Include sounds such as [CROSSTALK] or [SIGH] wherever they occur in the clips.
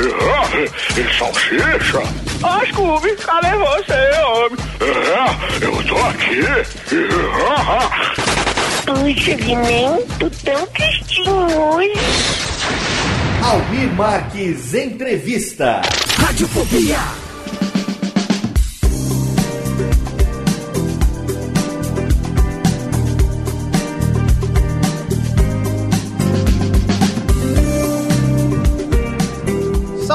É, e salsicha? Ó, Scooby, cadê você, homem? É, eu tô aqui. Puxa, Guiné, tô tão tristinho hoje. Almir Marques Entrevista. Radiofobia.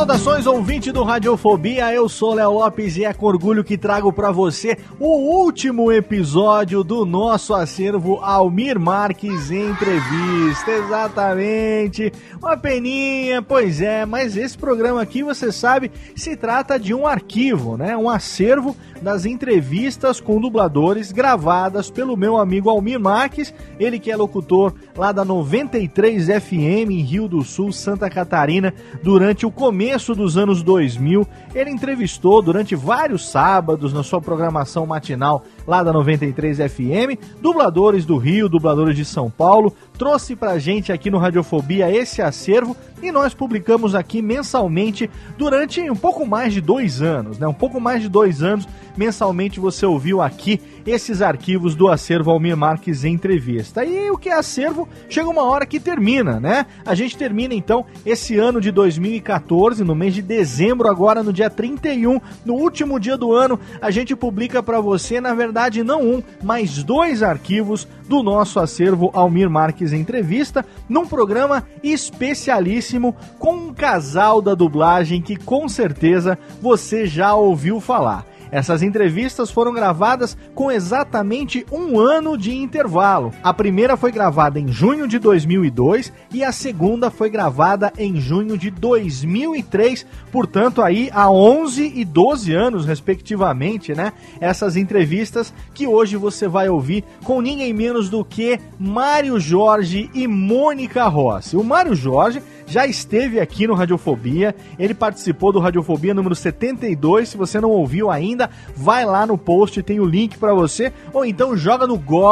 Saudações, ouvinte do Radiofobia, eu sou Léo Lopes e é com orgulho que trago para você o último episódio do nosso acervo Almir Marques Entrevista. Exatamente, uma peninha, pois é, mas esse programa aqui, você sabe, se trata de um arquivo, né? Um acervo das entrevistas com dubladores gravadas pelo meu amigo Almir Marques, ele que é locutor lá da 93 FM em Rio do Sul, Santa Catarina, durante o começo dos anos 2000. Ele entrevistou durante vários sábados na sua programação matinal lá da 93 FM, dubladores do Rio, dubladores de São Paulo, trouxe pra gente aqui no Radiofobia esse acervo e nós publicamos aqui mensalmente durante um pouco mais de dois anos, né? Um pouco mais de dois anos, mensalmente você ouviu aqui esses arquivos do acervo Almir Marques Entrevista. E o que é acervo chega uma hora que termina, né? A gente termina então esse ano de 2014, no mês de dezembro, agora no dia 31, no último dia do ano, a gente publica para você, na verdade, não um, mas dois arquivos do nosso acervo Almir Marques Entrevista, num programa especialíssimo com um casal da dublagem que com certeza você já ouviu falar. Essas entrevistas foram gravadas com exatamente um ano de intervalo. A primeira foi gravada em junho de 2002 e a segunda foi gravada em junho de 2003. Portanto, aí há 11 e 12 anos, respectivamente, né? Essas entrevistas que hoje você vai ouvir com ninguém menos do que Mário Jorge e Mônica Rossi. O Mário Jorge já esteve aqui no Radiofobia. Ele participou do Radiofobia número 72. Se você não ouviu ainda, vai lá no post, tem o link para você. Ou então joga no Google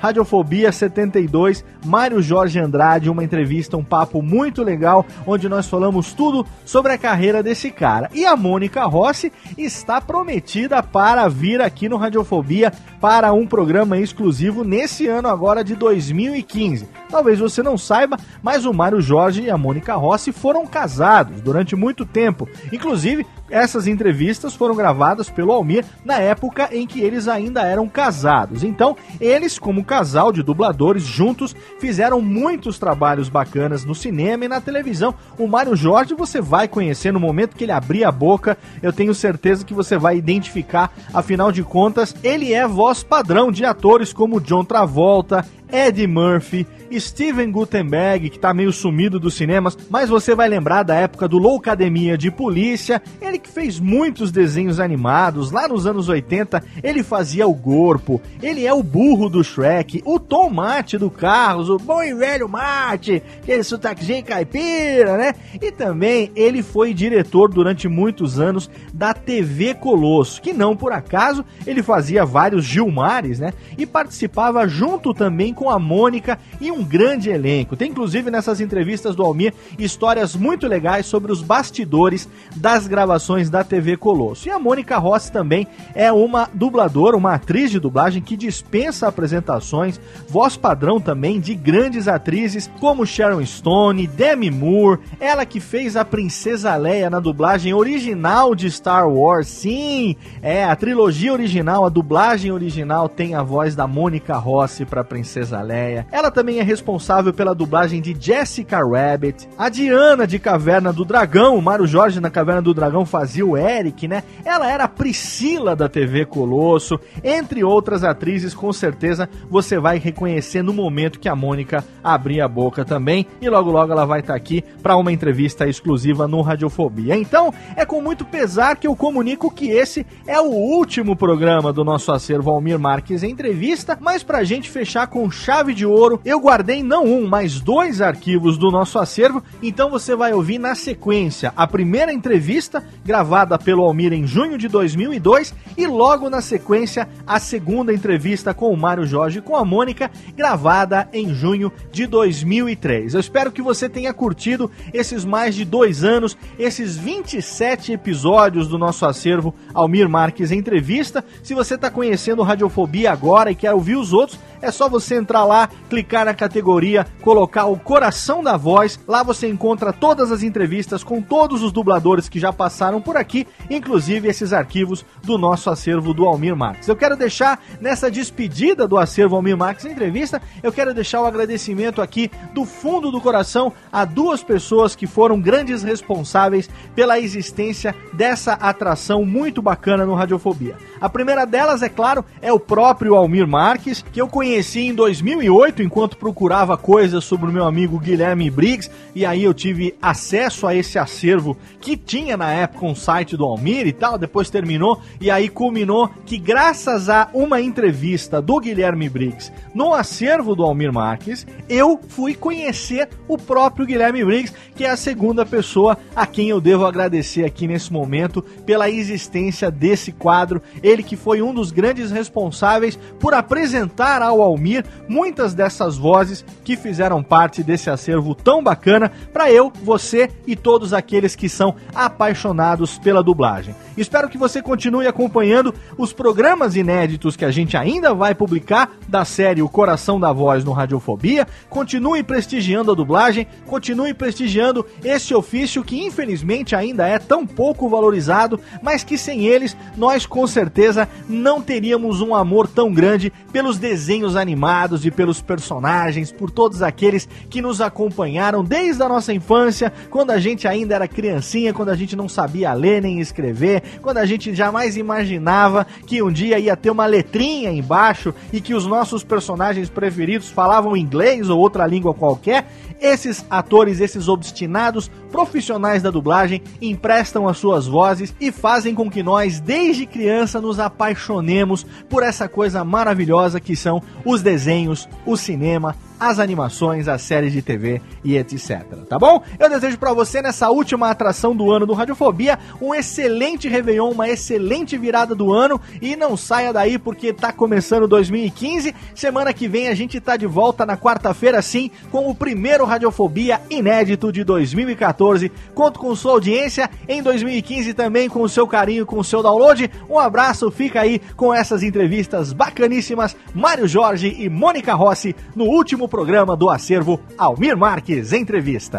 Radiofobia 72, Mário Jorge Andrade, uma entrevista, um papo muito legal, onde nós falamos tudo sobre a carreira desse cara. E a Mônica Rossi está prometida para vir aqui no Radiofobia para um programa exclusivo nesse ano agora de 2015. Talvez você não saiba, mas o Mário Jorge e a Mônica Rossi foram casados durante muito tempo. Inclusive, essas entrevistas foram gravadas pelo Almir na época em que eles ainda eram casados. Então, eles, como casal de dubladores, juntos fizeram muitos trabalhos bacanas no cinema e na televisão. O Mário Jorge você vai conhecer no momento que ele abrir a boca. Eu tenho certeza que você vai identificar, afinal de contas, ele é voz padrão de atores como John Travolta, Eddie Murphy, Steven Gutenberg, que tá meio sumido dos cinemas, mas você vai lembrar da época do Loucademia de Polícia, ele Ele que fez muitos desenhos animados, lá nos anos 80, ele fazia o Corpo, ele é o burro do Shrek, o Tom Mate do Carros, o bom e velho Mate, aquele sotaquezinho caipira, né? E também ele foi diretor durante muitos anos da TV Colosso, que não por acaso ele fazia vários Gilmares, né? E participava junto também com a Mônica e um grande elenco. Tem inclusive nessas entrevistas do Almir histórias muito legais sobre os bastidores das gravações da TV Colosso. E a Mônica Rossi também é uma dubladora, uma atriz de dublagem que dispensa apresentações, voz padrão também de grandes atrizes como Sharon Stone, Demi Moore, ela que fez a Princesa Leia na dublagem original de Star Wars. Sim, é a trilogia original, a dublagem original tem a voz da Mônica Rossi para Princesa Leia. Ela também é responsável pela dublagem de Jessica Rabbit, a Diana de Caverna do Dragão, o Mário Jorge na Caverna do Dragão fazia o Eric, né? Ela era a Priscila da TV Colosso, entre outras atrizes, com certeza você vai reconhecer no momento que a Mônica abrir a boca também, e logo logo ela vai estar tá aqui para uma entrevista exclusiva no Radiofobia. Então, é com muito pesar que eu comunico que esse é o último programa do nosso acervo Almir Marques Entrevista, mas pra gente fechar com chave de ouro, eu guardei não um, mas dois arquivos do nosso acervo, então você vai ouvir na sequência a primeira entrevista gravada pelo Almir em junho de 2002 e logo na sequência a segunda entrevista com o Mário Jorge com a Mônica gravada em junho de 2003. Eu espero que você tenha curtido esses mais de dois anos, esses 27 episódios do nosso acervo Almir Marques Entrevista. Se você está conhecendo Radiofobia agora e quer ouvir os outros, é só você entrar lá, clicar na categoria, colocar o coração da voz. Lá você encontra todas as entrevistas com todos os dubladores que já passaram por aqui, inclusive esses arquivos do nosso acervo do Almir Marques. Eu quero deixar nessa despedida do acervo Almir Marques entrevista, eu quero deixar o agradecimento aqui do fundo do coração a duas pessoas que foram grandes responsáveis pela existência dessa atração muito bacana no Radiofobia. A primeira delas, é claro, é o próprio Almir Marques, que eu conheci em 2008 enquanto procurava coisas sobre o meu amigo Guilherme Briggs, e aí eu tive acesso a esse acervo que tinha na época um site do Almir e tal, depois terminou, e aí culminou que graças a uma entrevista do Guilherme Briggs no acervo do Almir Marques, eu fui conhecer o próprio Guilherme Briggs, que é a segunda pessoa a quem eu devo agradecer aqui nesse momento pela existência desse quadro. Ele que foi um dos grandes responsáveis por apresentar ao Almir muitas dessas vozes que fizeram parte desse acervo tão bacana para eu, você e todos aqueles que são apaixonados pela dublagem. Espero que você continue acompanhando os programas inéditos que a gente ainda vai publicar da série O Coração da Voz no Radiofobia. Continue prestigiando a dublagem, continue prestigiando esse ofício que infelizmente ainda é tão pouco valorizado, mas que sem eles nós com certeza não teríamos um amor tão grande pelos desenhos animados e pelos personagens, por todos aqueles que nos acompanharam desde a nossa infância, quando a gente ainda era criancinha, quando a gente não sabia ler nem escrever, quando a gente jamais imaginava que um dia ia ter uma letrinha embaixo e que os nossos personagens preferidos falavam inglês ou outra língua qualquer, esses atores, esses obstinados profissionais da dublagem emprestam as suas vozes e fazem com que nós, desde criança, nos apaixonemos por essa coisa maravilhosa que são os desenhos, o cinema, as animações, as séries de TV e etc. Tá bom? Eu desejo para você nessa última atração do ano do Radiofobia um excelente Réveillon, uma excelente virada do ano e não saia daí porque tá começando 2015. Semana que vem a gente tá de volta na quarta-feira sim com o primeiro Radiofobia inédito de 2014. Conto com sua audiência em 2015 também com o seu carinho, com o seu download. Um abraço, fica aí com essas entrevistas bacaníssimas Mário Jorge e Mônica Rossi no último programa do acervo Almir Marques Entrevista.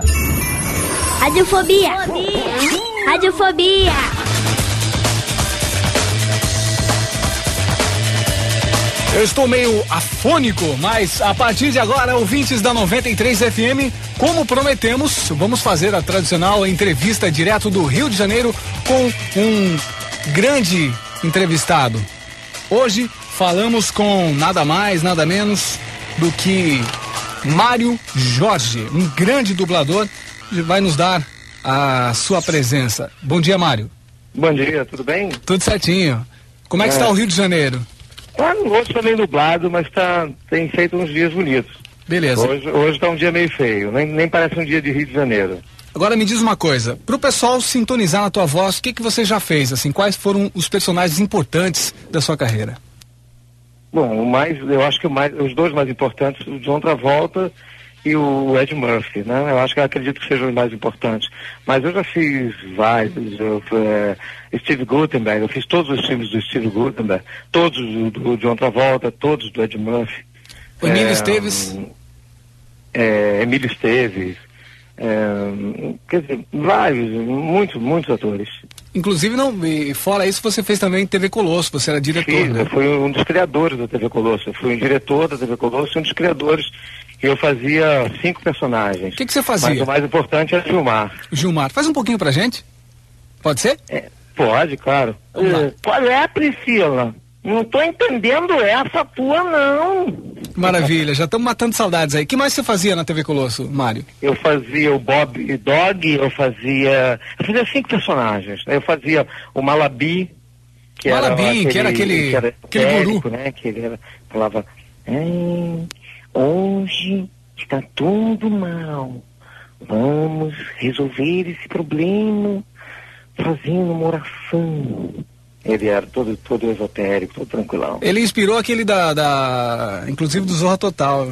Radiofobia. Radiofobia. Eu estou meio afônico, mas a partir de agora, ouvintes da 93 FM, como prometemos, vamos fazer a tradicional entrevista direto do Rio de Janeiro com um grande entrevistado. Hoje falamos com nada mais, nada menos do que Mário Jorge, um grande dublador, vai nos dar a sua presença. Bom dia, Mário. Bom dia, tudo bem? Tudo certinho. Como é que É. está o Rio de Janeiro? Ah, hoje tá meio nublado, mas tá, tem feito uns dias bonitos. Beleza. Hoje, hoje tá um dia meio feio, nem, nem parece um dia de Rio de Janeiro. Agora me diz uma coisa, pro pessoal sintonizar na tua voz, o que que você já fez, assim, quais foram os personagens importantes da sua carreira? Bom, o mais, eu acho que o mais, os dois mais importantes, o John Travolta e o Ed Murphy, né? Eu acho que eu acredito que sejam os mais importantes. Mas eu já fiz vários, eu, é, Steve Gutenberg, eu fiz todos os filmes do Steve Gutenberg, todos do, do John Travolta, todos do Ed Murphy. O Emílio É, Esteves? É, Emílio Esteves, é, quer dizer, vários, muitos, muitos atores. Inclusive, não, fora isso, você fez também TV Colosso, você era diretor, Fiz, né? eu fui um dos criadores da TV Colosso. Eu fui um diretor da TV Colosso e um dos criadores. E eu fazia cinco personagens. O que, que você fazia? Mas o mais importante era filmar. Gilmar, faz um pouquinho pra gente? Pode ser? Pode, claro. Eh, Qual é, Priscila? Não tô entendendo essa tua, não. [LAUGHS] Maravilha, já estamos matando saudades aí. O que mais você fazia na TV Colosso, Mário? Eu fazia o Bob Dog, eu fazia. Eu fazia cinco personagens. Eu fazia o Malabi, que Malabi, era que era aquele- que era aquele médico, né? Que ele era, falava. "Ai, hoje está tudo mal. Vamos resolver esse problema fazendo uma oração. Ele era todo, todo esotérico, todo tranquilão. Ele inspirou aquele da, da inclusive do Zorra Total.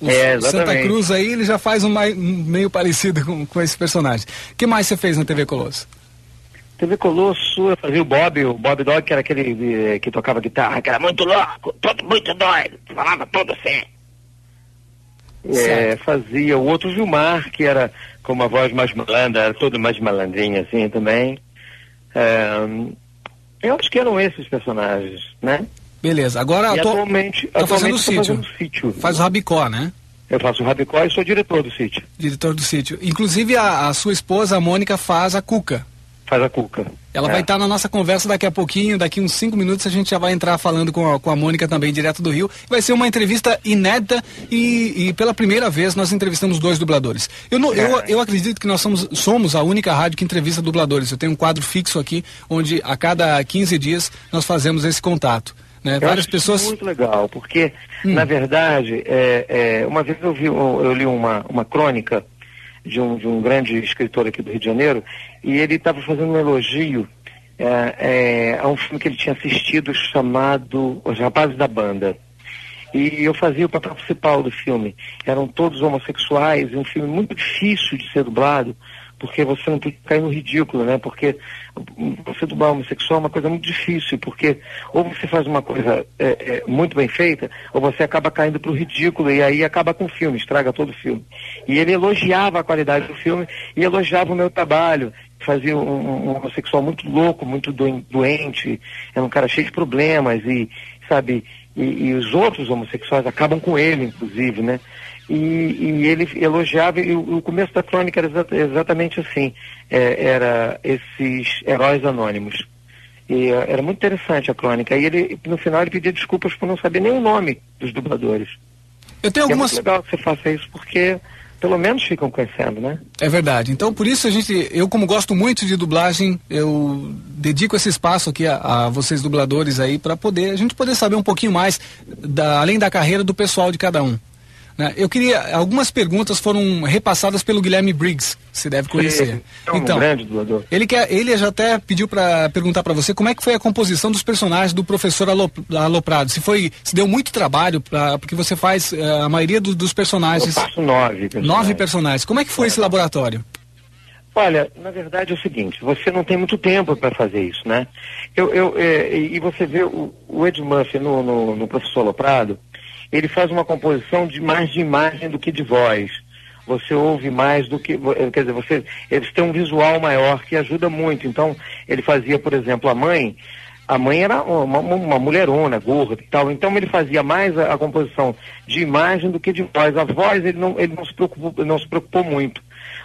O, É, Santa. Cruz aí, ele já faz um, mai- um meio parecido com, com esse personagem. O que mais você fez na TV Colosso? TV Colosso, eu fazia o Bob, o Bob Dog, que era aquele eh, que tocava guitarra, que era muito louco, todo muito doido, falava todo assim. É, fazia o outro Gilmar, que era com uma voz mais malandra, era todo mais malandrinho assim também. É, eu acho que eram esses personagens, né? Beleza, agora e eu tô, atualmente, tô fazendo atualmente o eu tô sítio. fazendo sítio. Faz o Rabicó, né? Eu faço o Rabicó e sou diretor do sítio. Diretor do sítio. Inclusive a, a sua esposa, a Mônica, faz a Cuca. Faz a Cuca. Ela É. vai estar na nossa conversa daqui a pouquinho, daqui uns cinco minutos a gente já vai entrar falando com a, com a Mônica também, direto do Rio. Vai ser uma entrevista inédita e, e pela primeira vez nós entrevistamos dois dubladores. Eu, não- eu, eu acredito que nós somos, somos a única rádio que entrevista dubladores. Eu tenho um quadro fixo aqui, onde a cada 15 dias nós fazemos esse contato. Né? Eu Várias pessoas. muito legal, porque, Hum. na verdade, é, é, uma vez eu, vi, eu li uma, uma crônica de um, de um grande escritor aqui do Rio de Janeiro, e ele estava fazendo um elogio é, é, a um filme que ele tinha assistido chamado Os Rapazes da Banda. E eu fazia o papel principal do filme. Eram todos homossexuais, um filme muito difícil de ser dublado, porque você não tem que cair no ridículo, né? Porque você dublar homossexual é uma coisa muito difícil, porque ou você faz uma coisa é, é, muito bem feita, ou você acaba caindo para o ridículo, e aí acaba com o filme, estraga todo o filme. E ele elogiava a qualidade do filme e elogiava o meu trabalho. Fazia um, um homossexual muito louco, muito doen- doente, era um cara cheio de problemas, e, sabe, e, e os outros homossexuais acabam com ele, inclusive, né? E, e ele elogiava, e o, o começo da crônica era exa- exatamente assim, é, era esses heróis anônimos. E eh, era muito interessante a crônica. E ele, no final, ele pedia desculpas por não saber nem o nome dos dubladores. Eu tenho E algumas. É muito legal que você faça isso, porque pelo menos ficam conhecendo, né? É verdade. Então, por isso a gente, eu como gosto muito de dublagem, eu dedico esse espaço aqui a, a vocês dubladores aí para poder a gente poder saber um pouquinho mais da, além da carreira do pessoal de cada um. Né? Eu queria algumas perguntas foram repassadas pelo Guilherme Briggs, você deve conhecer. É um Então, grande dublador. ele quer, ele já até pediu para perguntar para você como é que foi a composição dos personagens do professor Alop- Aloprado. Se foi, se deu muito trabalho pra, porque você faz eh, a maioria do- dos personagens. Eu faço nove personagens. Nove personagens. Como é que foi esse laboratório? Olha, na verdade é o seguinte, você não tem muito tempo para fazer isso, né? Eu, eu, é, e e você vê o, o Ed Murphy no, no, no Professor Loprado, ele faz uma composição de mais de imagem do que de voz. Você ouve mais do que, quer dizer, você, eles têm um visual maior que ajuda muito. Então, ele fazia, por exemplo, a mãe, a mãe era uma, uma, mulherona, gorda e tal, então ele fazia mais a, a composição de imagem do que de voz. A voz ele não, ele não, se, preocupou, não se preocupou muito.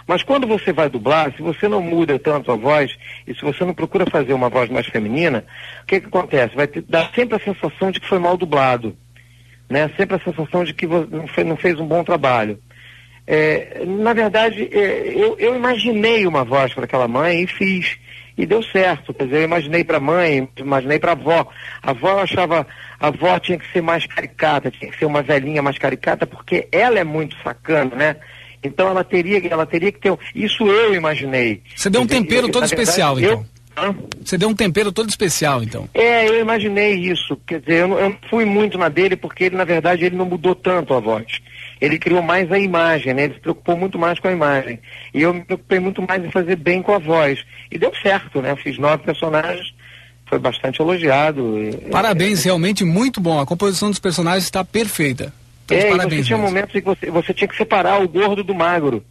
Mas quando você vai dublar, se você não muda tanto a voz, e se você não procura fazer uma voz mais feminina, o que, que acontece? Vai ter, dar sempre a sensação de que foi mal dublado. Né? Sempre a sensação de que não, fe- não fez um bom trabalho. É, na verdade, é, eu, eu imaginei uma voz para aquela mãe e fiz. E deu certo, quer dizer, eu imaginei para a mãe, imaginei para a avó. A avó achava, a avó tinha que ser mais caricata, tinha que ser uma velhinha mais caricata, porque ela é muito sacana, né? Então ela teria, ela teria que ter. Isso eu imaginei. Você deu um tempero todo verdade, especial, eu- Você deu um tempero todo especial, então. É, eu imaginei isso. Quer dizer, eu não, eu não fui muito na dele porque ele, na verdade, ele não mudou tanto a voz. Ele criou mais a imagem, né? Ele se preocupou muito mais com a imagem. E eu me preocupei muito mais em fazer bem com a voz. E deu certo, né? Eu fiz nove personagens, foi bastante elogiado. Parabéns, realmente muito bom. A composição dos personagens está perfeita. Então, É, e você parabéns. tinha mesmo. momentos em que você, você tinha que separar o gordo do magro.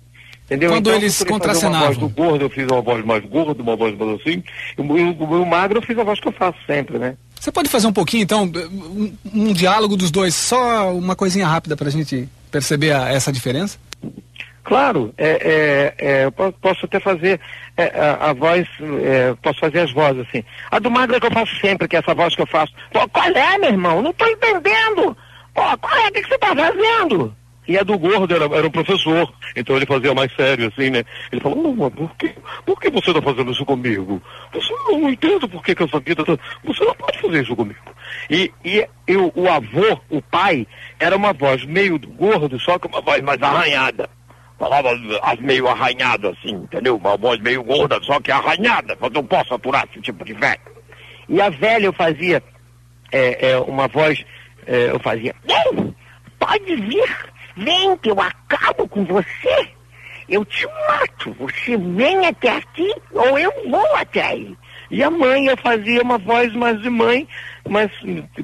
Entendeu? Quando Então, eles contracenavam. Uma voz do gordo, eu fiz uma voz mais gorda, uma voz mais assim. E o, magro eu fiz a voz que eu faço sempre, né? Você pode fazer um pouquinho, então, um, um diálogo dos dois, só uma coisinha rápida pra gente perceber a- essa diferença? Claro, é, é, é, eu po- posso até fazer é, a, a voz, é, posso fazer as vozes assim. A do magro é que eu faço sempre, que é essa voz que eu faço. Pô, qual é, meu irmão? Não tô entendendo. Pô, qual é? O que, que você tá fazendo? E a do gordo era, era o professor, então ele fazia mais sério, assim, né? Ele falou, não, mas por que, por que você tá fazendo isso comigo? Você eu não entendo por que, que essa vida tá... Você não pode fazer isso comigo. E, e eu, o avô, o pai, era uma voz meio do gordo, só que uma voz mais arranhada. Falava meio arranhado assim, entendeu? Uma voz meio gorda, só que arranhada. Eu não posso aturar esse tipo de velho. E a velha eu fazia é, é, uma voz, é, eu fazia. Pode vir, vem que eu acabo com você. Eu te mato. Você vem até aqui ou eu vou até aí. E a mãe, eu fazia uma voz mais de mãe, mas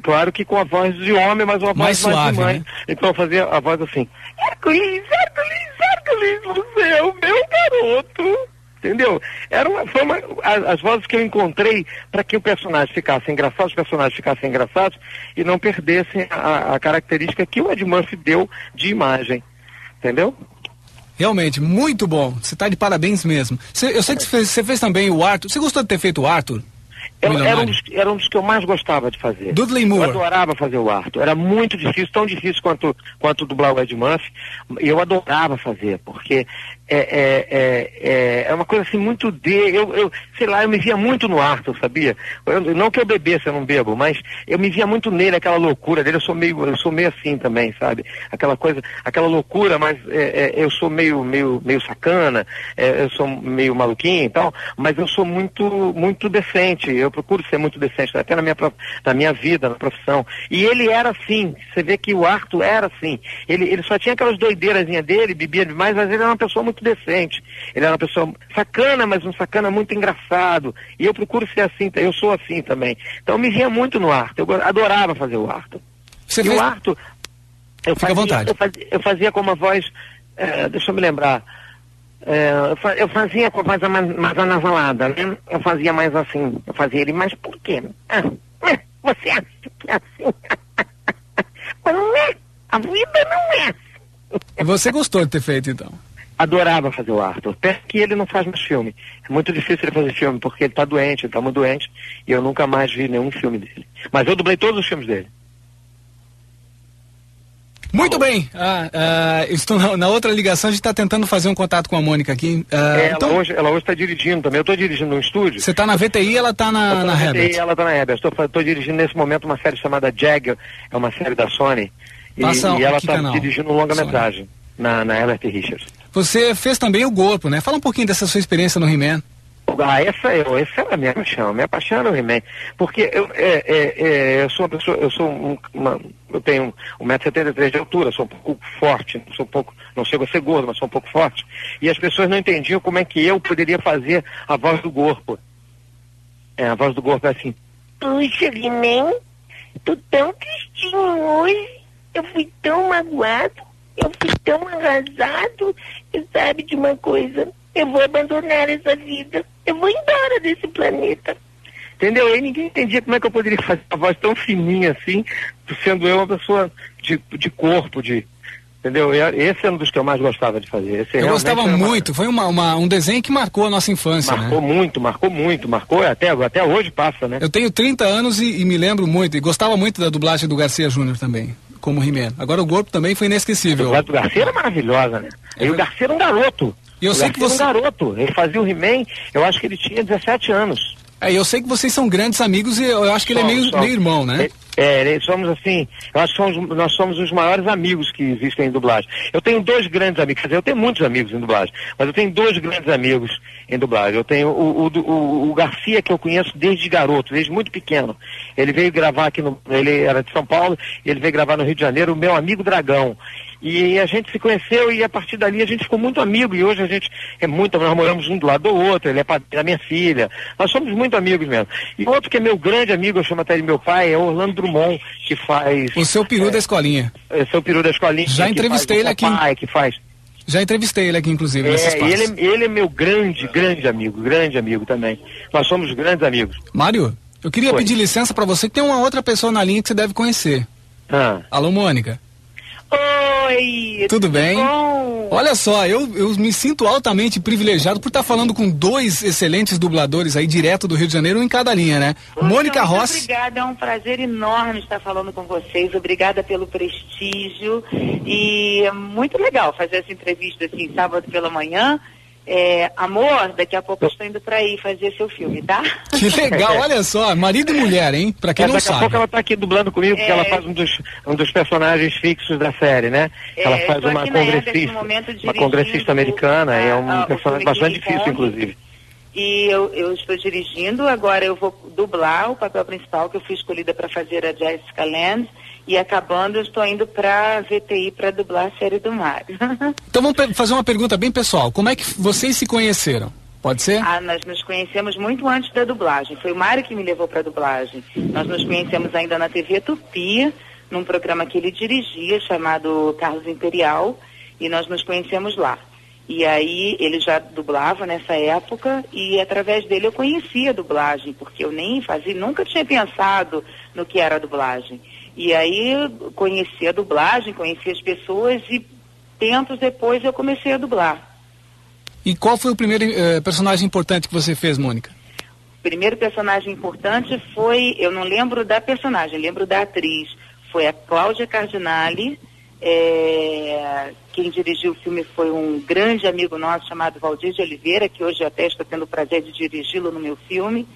claro que com a voz de homem, mas uma Mais voz mais de suave, mãe. né? Então eu fazia a voz assim, Hércules, Hércules, Hércules, você é o meu garoto. Entendeu? Era uma, foi uma, as, as vozes que eu encontrei para que o personagem ficasse engraçado, os personagens ficassem engraçados e não perdessem a, a característica que o Ed Murphy deu de imagem. Entendeu? Realmente, muito bom. Você está de parabéns mesmo. Você- eu sei que você fez, fez também o Arthur. Você gostou de ter feito o Arthur? Eu- O era, um dos, era um dos que eu mais gostava de fazer. Dudley Eu Moore. adorava fazer o Arthur. Era muito difícil, tão difícil quanto, quanto dublar o Ed Murphy. Eu adorava fazer, porque é, é, é, é, é uma coisa assim muito de. Eu, eu, sei lá, eu me via muito no Arthur, sabia? Eu- não que eu bebesse, eu não bebo, mas eu me via muito nele, aquela loucura dele. Eu sou meio, eu sou meio assim também, sabe? Aquela coisa, aquela loucura, mas é, é, eu sou meio, meio, meio sacana, é, eu sou meio maluquinho e tal, mas eu sou muito, muito decente. Eu procuro ser muito decente, até na minha, na minha vida, na profissão. E ele era assim. Você vê que o Arthur era assim. Ele, ele só tinha aquelas doideirazinhas dele, bebia demais, mas ele era uma pessoa muito decente. Ele era uma pessoa sacana, mas um sacana muito engraçado. E eu procuro ser assim, eu sou assim também. Então eu me via muito no Arthur. Eu adorava fazer o Arthur. Você e fez- o Arthur. Eu Fica à fazia, vontade. Eu fazia, eu fazia com uma voz. eh, deixa eu me lembrar. Eh, eu, fa- eu fazia com a voz mais, anasalada, né? Eu fazia mais assim. Eu fazia ele, mas por quê? Ah, eh, você acha que é assim? [LAUGHS] mas não é. A vida não é. E você gostou de ter feito, então? Adorava fazer o Arthur. Pena que ele não faz mais filme. É muito difícil ele fazer filme, porque ele tá doente, ele tá muito doente, e eu nunca mais vi nenhum filme dele. Mas eu dublei todos os filmes dele. Muito bem. Ah, ah, estou na, na outra ligação, a gente está tentando fazer um contato com a Mônica aqui. Ah, É, então, ela, hoje, está dirigindo também. Eu estou dirigindo um estúdio. você está na VTI ela está na, tô na VTI, ela tá na Herbert. Estou dirigindo nesse momento uma série chamada Jagger, é uma série da Sony. E, Passa e ela está dirigindo um longa-metragem na, na Herbert Richards. Você fez também o Corpo, né? Fala um pouquinho dessa sua experiência no He-Man. Ah, essa, é- essa é a minha paixão. Minha paixão é o He-Man. Porque eu, é, é, é, eu sou uma pessoa, eu sou um, uma, eu tenho 1,73m de altura, sou um pouco forte, sou um pouco, não chego a ser gordo, mas sou um pouco forte. E as pessoas não entendiam como é que eu poderia fazer a voz do corpo. É, a voz do corpo é assim. Puxa, He-Man, tô tão tristinho hoje. Eu fui tão magoado, eu fui tão arrasado. E sabe de uma coisa? Eu vou abandonar essa vida. Eu vou embora desse planeta. Entendeu? E ninguém entendia como é que eu poderia fazer uma voz tão fininha assim, sendo eu uma pessoa de, de corpo, de. Entendeu? Esse é um dos que eu mais gostava de fazer. Esse Eu gostava era uma- muito, foi uma, uma- um desenho que marcou a nossa infância, Marcou né? muito, marcou muito, marcou até, até hoje passa, né? Eu tenho 30 anos e, e me lembro muito, e gostava muito da dublagem do Garcia Júnior também, como He-Man. Agora o Corpo também foi inesquecível. A do Garcia era maravilhosa, né? E o Garcia era um garoto. E eu o sei que você- era um garoto. Ele fazia o He-Man, eu acho que ele tinha 17 anos. É, eu sei que vocês são grandes amigos e eu acho que ele é Somos, meio, somos. meio irmão, né? É, ele- somos assim, que somos, nós somos os maiores amigos que existem em dublagem. Eu tenho dois grandes amigos, quer dizer, eu tenho muitos amigos em dublagem, mas eu tenho dois grandes amigos em dublagem. Eu tenho o, o, o- o Garcia, que eu conheço desde garoto, desde muito pequeno. Ele veio gravar aqui no. Ele era de São Paulo, ele veio gravar no Rio de Janeiro, o meu amigo Dragão. E a gente se conheceu e a partir dali a gente ficou muito amigo e hoje a gente é muito, nós moramos um do lado do outro, ele é padrinho da minha filha, nós somos muito amigos mesmo. E outro que é meu grande amigo, eu chamo até de meu pai, é Orlando Drummond, que faz... O seu peru da escolinha. É, seu peru da escolinha. Já entrevistei faz ele aqui. Que faz... Já entrevistei ele aqui, inclusive, É, ele, ele é meu grande, grande amigo, grande amigo também. Nós somos grandes amigos. Mário, eu queria Oi. pedir licença pra você que tem uma outra pessoa na linha que você deve conhecer. Ah. Alô, Mônica. Oi! Tudo bem? bom? Olha só, eu, eu me sinto altamente privilegiado por estar falando com dois excelentes dubladores aí direto do Rio de Janeiro, um em cada linha, né? Mônica Muito Rossi. Obrigada, é um prazer enorme estar falando com vocês. Obrigada pelo prestígio e é muito legal fazer essa entrevista assim sábado pela manhã. É, amor, daqui a pouco eu estou indo para aí fazer seu filme, tá? Que legal, [LAUGHS] olha só, marido e mulher, hein? Pra quem É, não daqui a sabe. pouco ela tá aqui dublando comigo, porque É. ela faz um dos, um dos personagens fixos da série, né? É, ela faz uma congressista, momento, uma congressista americana, e é a- um a- personagem bastante difícil, Kong. inclusive. E eu, eu estou dirigindo, agora eu vou dublar o papel principal que eu fui escolhida para fazer a Jessica Land. E acabando, eu estou indo para VTI para dublar a série do Mário. [LAUGHS] Então vamos fazer uma pergunta bem pessoal. Como é que vocês se conheceram? Pode ser? Ah, nós nos conhecemos muito antes da dublagem. Foi o Mário que me levou para a dublagem. Nós nos conhecemos ainda na TV Tupi, num programa que ele dirigia, chamado Carlos Imperial, e nós nos conhecemos lá. E aí ele já dublava nessa época e através dele eu conhecia a dublagem, porque eu nem fazia, nunca tinha pensado no que era a dublagem. E aí conheci a dublagem, conheci as pessoas e tempos depois eu comecei a dublar. E qual foi o primeiro eh, personagem importante que você fez, Mônica? O primeiro personagem importante foi, eu não lembro da personagem, lembro da atriz, foi a Cláudia Cardinale. é, quem dirigiu o filme foi um grande amigo nosso chamado Valdir de Oliveira, que hoje até estou tendo o prazer de dirigi-lo no meu filme.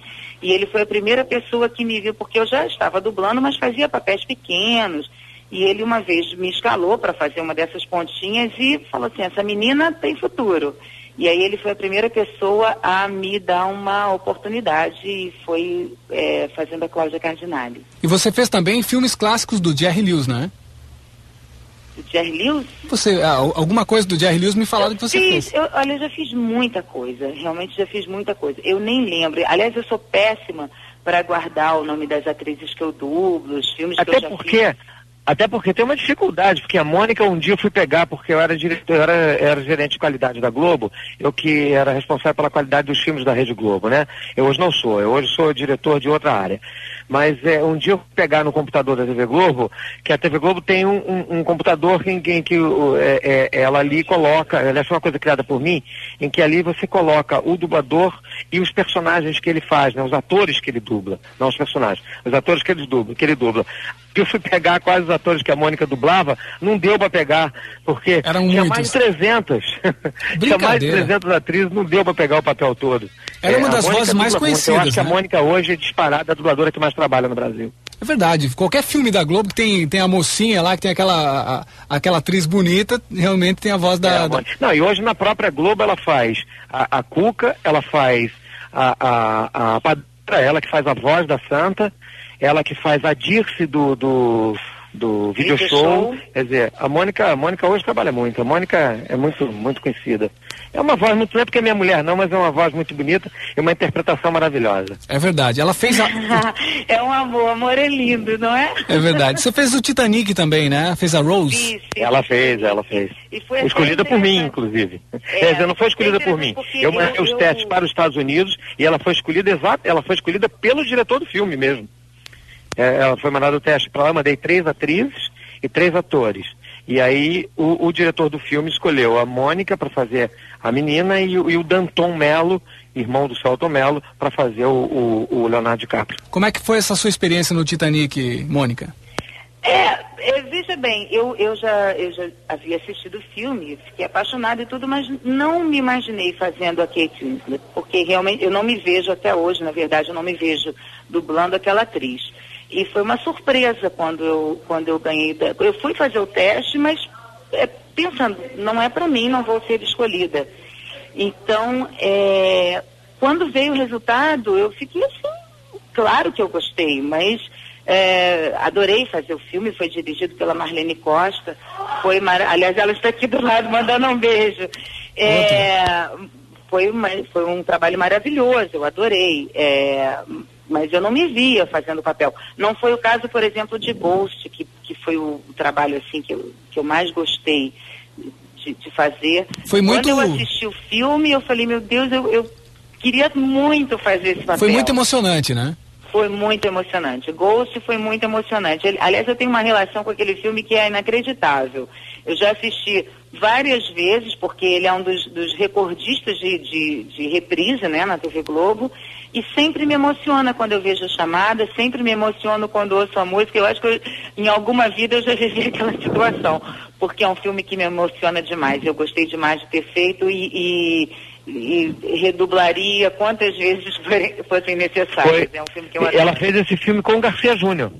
E ele foi a primeira pessoa que me viu, porque eu já estava dublando, mas fazia papéis pequenos. E ele uma vez me escalou para fazer uma dessas pontinhas e falou assim, essa menina tem futuro. E aí ele foi a primeira pessoa a me dar uma oportunidade e foi é, fazendo a Cláudia Cardinale. E você fez também filmes clássicos do Jerry Lewis, né? O Jerry Lewis? Você, ah, alguma coisa do Jerry Lewis me falaram que você fiz, fez. eu, olha, eu já fiz muita coisa, realmente já fiz muita coisa. Eu nem lembro. Aliás, eu sou péssima para guardar o nome das atrizes que eu dublo, os filmes que eu Até já porque, fiz. Até porque tem uma dificuldade, porque a Mônica um dia eu fui pegar, porque eu era diretor, eu era, era gerente de qualidade da Globo, eu que era responsável pela qualidade dos filmes da Rede Globo, né? Eu hoje não sou, eu hoje sou diretor de outra área. Mas é, um dia eu fui pegar no computador da TV Globo, que a TV Globo tem um, um- um computador em, em que o- é, é, ela ali coloca, essa é uma coisa criada por mim, em que ali você coloca o dublador e os personagens que ele faz, né? Os atores que ele dubla, não os personagens, os atores que ele dubla, que ele dubla. [LAUGHS] Eu fui pegar quais os atores que a Mônica dublava, não deu pra pegar, porque Eram tinha muitos. mais de 300. [LAUGHS] tinha mais de Brincadeira. 300 atrizes, não deu pra pegar o papel todo. Era uma a das vozes mais muito. Eu conhecidas, acho que a né? Mônica hoje é disparada a dubladora que mais trabalha no Brasil. É verdade. Qualquer filme da Globo que tem, tem a mocinha lá, que tem aquela, a- aquela atriz bonita, realmente tem a voz É, da. a da- Não, e hoje na própria Globo ela faz a, a Cuca, ela faz a, a, a ela que faz a voz da Santa, ela que faz a Dirce do, do, do video Video show. show. Quer dizer, a Mônica, a Mônica hoje trabalha muito. A Mônica é muito, muito conhecida. É uma voz muito, não é porque é minha mulher não, mas é uma voz muito bonita e uma interpretação maravilhosa. É verdade. Ela fez a. [LAUGHS] é um amor, amor é lindo, não é? É verdade. Você fez o Titanic também, né? Fez a Rose. Fiz. Ela fez, ela fez. E foi escolhida por mim, inclusive. É, Quer dizer, não foi escolhida por mim. Eu mandei eu- os testes para os Estados Unidos e ela foi escolhida exato, ela foi escolhida pelo diretor do filme mesmo. É, ela foi mandada o teste para lá, eu mandei três atrizes e três atores. E aí o, o diretor do filme escolheu a Mônica para fazer a menina e, o- e o Danton Mello, irmão do Celton Mello, para fazer o, o- o Leonardo DiCaprio. Como é que foi essa sua experiência no Titanic, Mônica? É, é, veja veja bem, eu, eu, já, eu já havia assistido o filme, fiquei apaixonada e tudo, mas não me imaginei fazendo a Kate Winslet, porque realmente eu não me vejo até hoje, na verdade, eu não me vejo dublando aquela atriz. E foi uma surpresa quando eu, quando eu ganhei. Eu fui fazer o teste, mas é, pensando, não é para mim, não vou ser escolhida. Então, é, quando veio o resultado, eu fiquei assim, claro que eu gostei, mas é, adorei fazer o filme, foi dirigido pela Marlene Costa, foi mara- aliás, ela está aqui do lado mandando um beijo. É, foi, uma- foi um trabalho maravilhoso, eu adorei. é, mas eu não me via fazendo papel. Não foi o caso, por exemplo, de Ghost, que, que foi o, trabalho assim que eu, que eu mais gostei de, de fazer. Foi muito- Quando eu assisti o filme, eu falei, meu Deus, eu, eu queria muito fazer esse papel. Foi muito emocionante, né? Foi muito emocionante. Ghost foi muito emocionante. Ele- aliás, eu tenho uma relação com aquele filme que é inacreditável. Eu já assisti várias vezes, porque ele é um dos, dos recordistas de, de, de reprise né, na TV Globo. E sempre me emociona quando eu vejo a chamada, sempre me emociono quando ouço a música. Eu acho que eu- em alguma vida eu já [LAUGHS] vivi aquela situação, porque é um filme que me emociona demais. Eu gostei demais de ter feito e, e- e redublaria quantas vezes [LAUGHS] forem- fossem necessárias. É um filme que eu. Ela fez esse filme com o Garcia Júnior.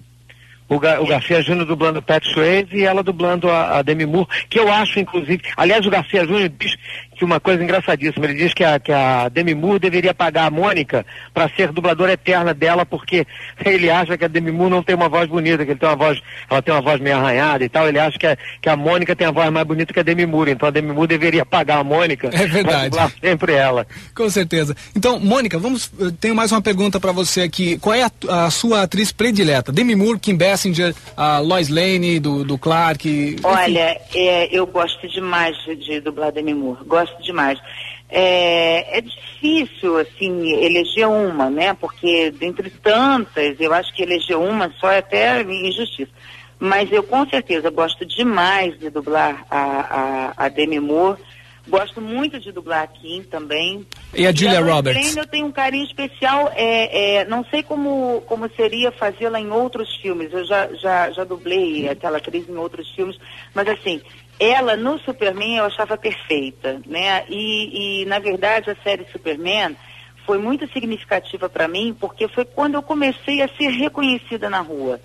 O, Ga- o Garcia Júnior dublando Pat Swayze e ela dublando a, a Demi Moore, que eu acho, inclusive... Aliás, o Garcia Júnior diz que uma coisa engraçadíssima, ele diz que a, que a Demi Moore deveria pagar a Mônica para ser dubladora eterna dela, porque ele acha que a Demi Moore não tem uma voz bonita, que ele tem uma voz, ela tem uma voz meio arranhada e tal, ele acha que a, que a Mônica tem a voz mais bonita que a Demi Moore, então a Demi Moore deveria pagar a Mônica [LAUGHS] É verdade. pra dublar sempre ela. Com certeza. Então, Mônica, vamos. eu Tenho mais uma pergunta pra você aqui. Qual é a, a sua atriz predileta? Demi Moore, Kim Basinger, a Lois Lane do, do Clark. enfim. Olha, é, eu gosto demais de, de dublar Demi Moore, gosto demais. É, é difícil, assim, eleger uma, né? Porque dentre tantas, eu acho que eleger uma só é até injustiça. Mas eu com certeza gosto demais de dublar a, a, a Demi Moore. Gosto muito de dublar a Kim também. E a Julia Lois Roberts? Lane eu tenho um carinho especial. É, é, não sei como, como seria fazê-la em outros filmes. Eu já, já, já dublei aquela atriz em outros filmes, mas assim, ela no Superman eu achava perfeita, né? E, e na verdade a série Superman foi muito significativa para mim porque foi quando eu comecei a ser reconhecida na rua.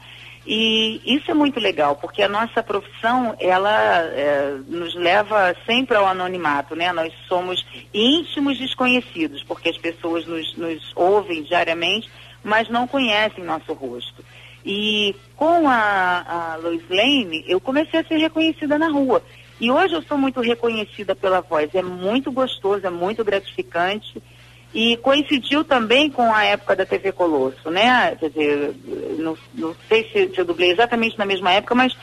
E isso é muito legal, porque a nossa profissão, ela é, nos leva sempre ao anonimato, né? Nós somos íntimos desconhecidos, porque as pessoas nos, nos ouvem diariamente, mas não conhecem nosso rosto. E com a, a Lois Lane, eu comecei a ser reconhecida na rua. E hoje eu sou muito reconhecida pela voz. É muito gostoso, é muito gratificante. E coincidiu também com a época da TV Colosso, né? Quer dizer, não, não sei se, se eu dublei exatamente na mesma época, mas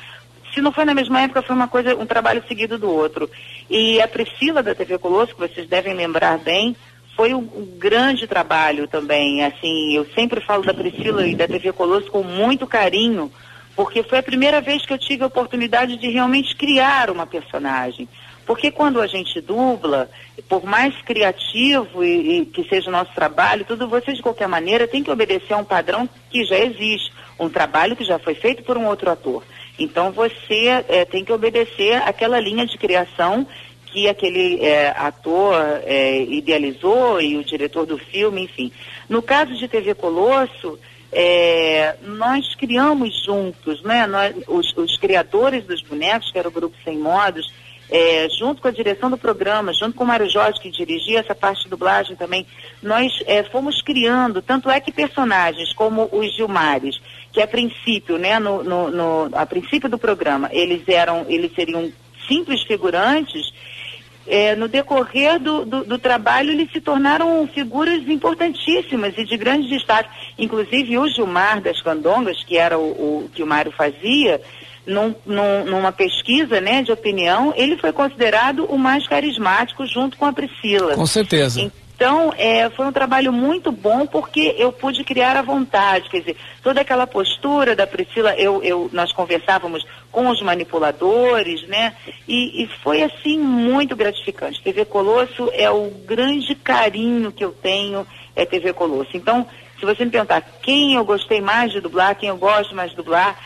se não foi na mesma época, foi uma coisa, um trabalho seguido do outro. E a Priscila da TV Colosso, que vocês devem lembrar bem, foi um, um grande trabalho também. Assim, eu sempre falo da Priscila e da TV Colosso com muito carinho, porque foi a primeira vez que eu tive a oportunidade de realmente criar uma personagem. Porque quando a gente dubla, por mais criativo e, e que seja o nosso trabalho, tudo você de qualquer maneira tem que obedecer a um padrão que já existe, um trabalho que já foi feito por um outro ator. Então você eh, tem que obedecer aquela linha de criação que aquele eh, ator eh, idealizou e o diretor do filme, enfim. No caso de TV Colosso, eh, nós criamos juntos, né? Nós, os, os criadores dos bonecos, que era o grupo Sem Modos, é, junto com a direção do programa, junto com o Mário Jorge, que dirigia essa parte de dublagem também, nós é, fomos criando, tanto é que personagens como os Gilmares, que a princípio, né, no, no, no- a princípio do programa, eles eram, eles seriam simples figurantes, é, no decorrer do, do, do trabalho eles se tornaram figuras importantíssimas e de grande destaque. Inclusive o Gilmar das Candongas, que era o, o que o Mário fazia, num- num- numa pesquisa né, de opinião, ele foi considerado o mais carismático junto com a Priscila. Com certeza. Então, é, foi um trabalho muito bom porque eu pude criar à vontade, quer dizer, toda aquela postura da Priscila, eu, eu- nós conversávamos com os manipuladores, né? E, e foi assim muito gratificante. TV Colosso é o grande carinho que eu tenho, é TV Colosso. Então, se você me perguntar quem eu gostei mais de dublar, quem eu gosto mais de dublar,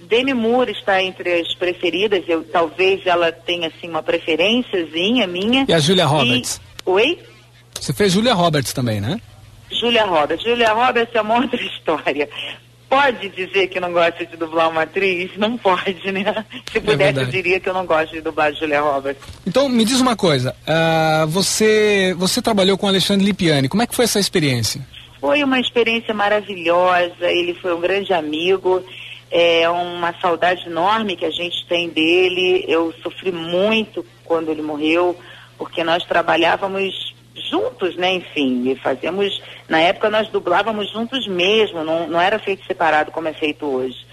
Demi Moore está entre as preferidas. Eu, talvez ela tenha assim uma preferênciazinha minha. E a Julia Roberts? E... Oi? Você fez Julia Roberts também, né? Julia Roberts. Julia Roberts é uma outra [LAUGHS] história. Pode dizer que não gosta de dublar uma atriz? Não pode, né? Se pudesse, eu diria que eu não gosto de dublar Julia Roberts. Então, me diz uma coisa. Uh, você, você trabalhou com Alexandre Lipiani. Como é que foi essa experiência? Foi uma experiência maravilhosa. Ele foi um grande amigo. É uma saudade enorme que a gente tem dele. Eu sofri muito quando ele morreu, porque nós trabalhávamos juntos, né? Enfim, fazemos. Na época nós dublávamos juntos mesmo, não, não era feito separado como é feito hoje.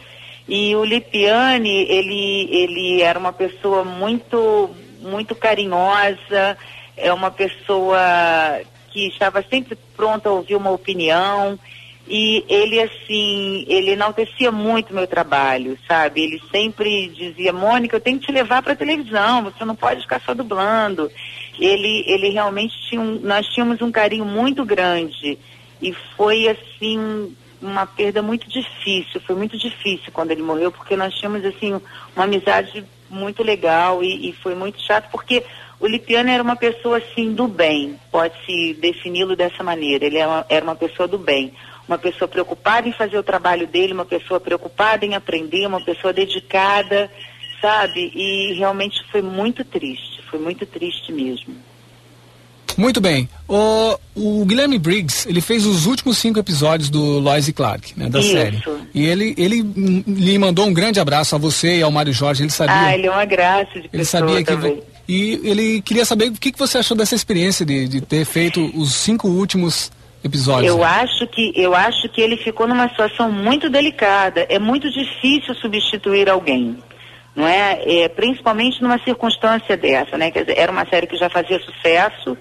E o Lipiani, ele, ele era uma pessoa muito, muito carinhosa, é uma pessoa que estava sempre pronta a ouvir uma opinião. E ele, assim, ele enaltecia muito meu trabalho, sabe? Ele sempre dizia, Mônica, eu tenho que te levar para televisão, você não pode ficar só dublando ele, ele realmente tinha um, nós tínhamos um carinho muito grande. E foi assim uma perda muito difícil, foi muito difícil quando ele morreu, porque nós tínhamos assim uma amizade muito legal e, e foi muito chato porque o Lipiano era uma pessoa assim do bem, pode-se defini-lo dessa maneira. Ele era uma, era uma pessoa do bem, uma pessoa preocupada em fazer o trabalho dele, uma pessoa preocupada em aprender, uma pessoa dedicada, sabe? E realmente foi muito triste, foi muito triste mesmo. Muito bem. O, o Guilherme Briggs, ele fez os últimos cinco episódios do Lois e Clark, né, da Isso. série. E ele, ele lhe mandou um grande abraço a você e ao Mário Jorge. Ele sabia. Ah, ele é uma graça de Ele sabia que. também. E ele queria saber o que, que você achou dessa experiência de, de ter feito os cinco últimos episódios. Eu acho que eu acho que ele ficou numa situação muito delicada. É muito difícil substituir alguém não é? é? principalmente numa circunstância dessa, né? Quer dizer, era uma série que já fazia sucesso,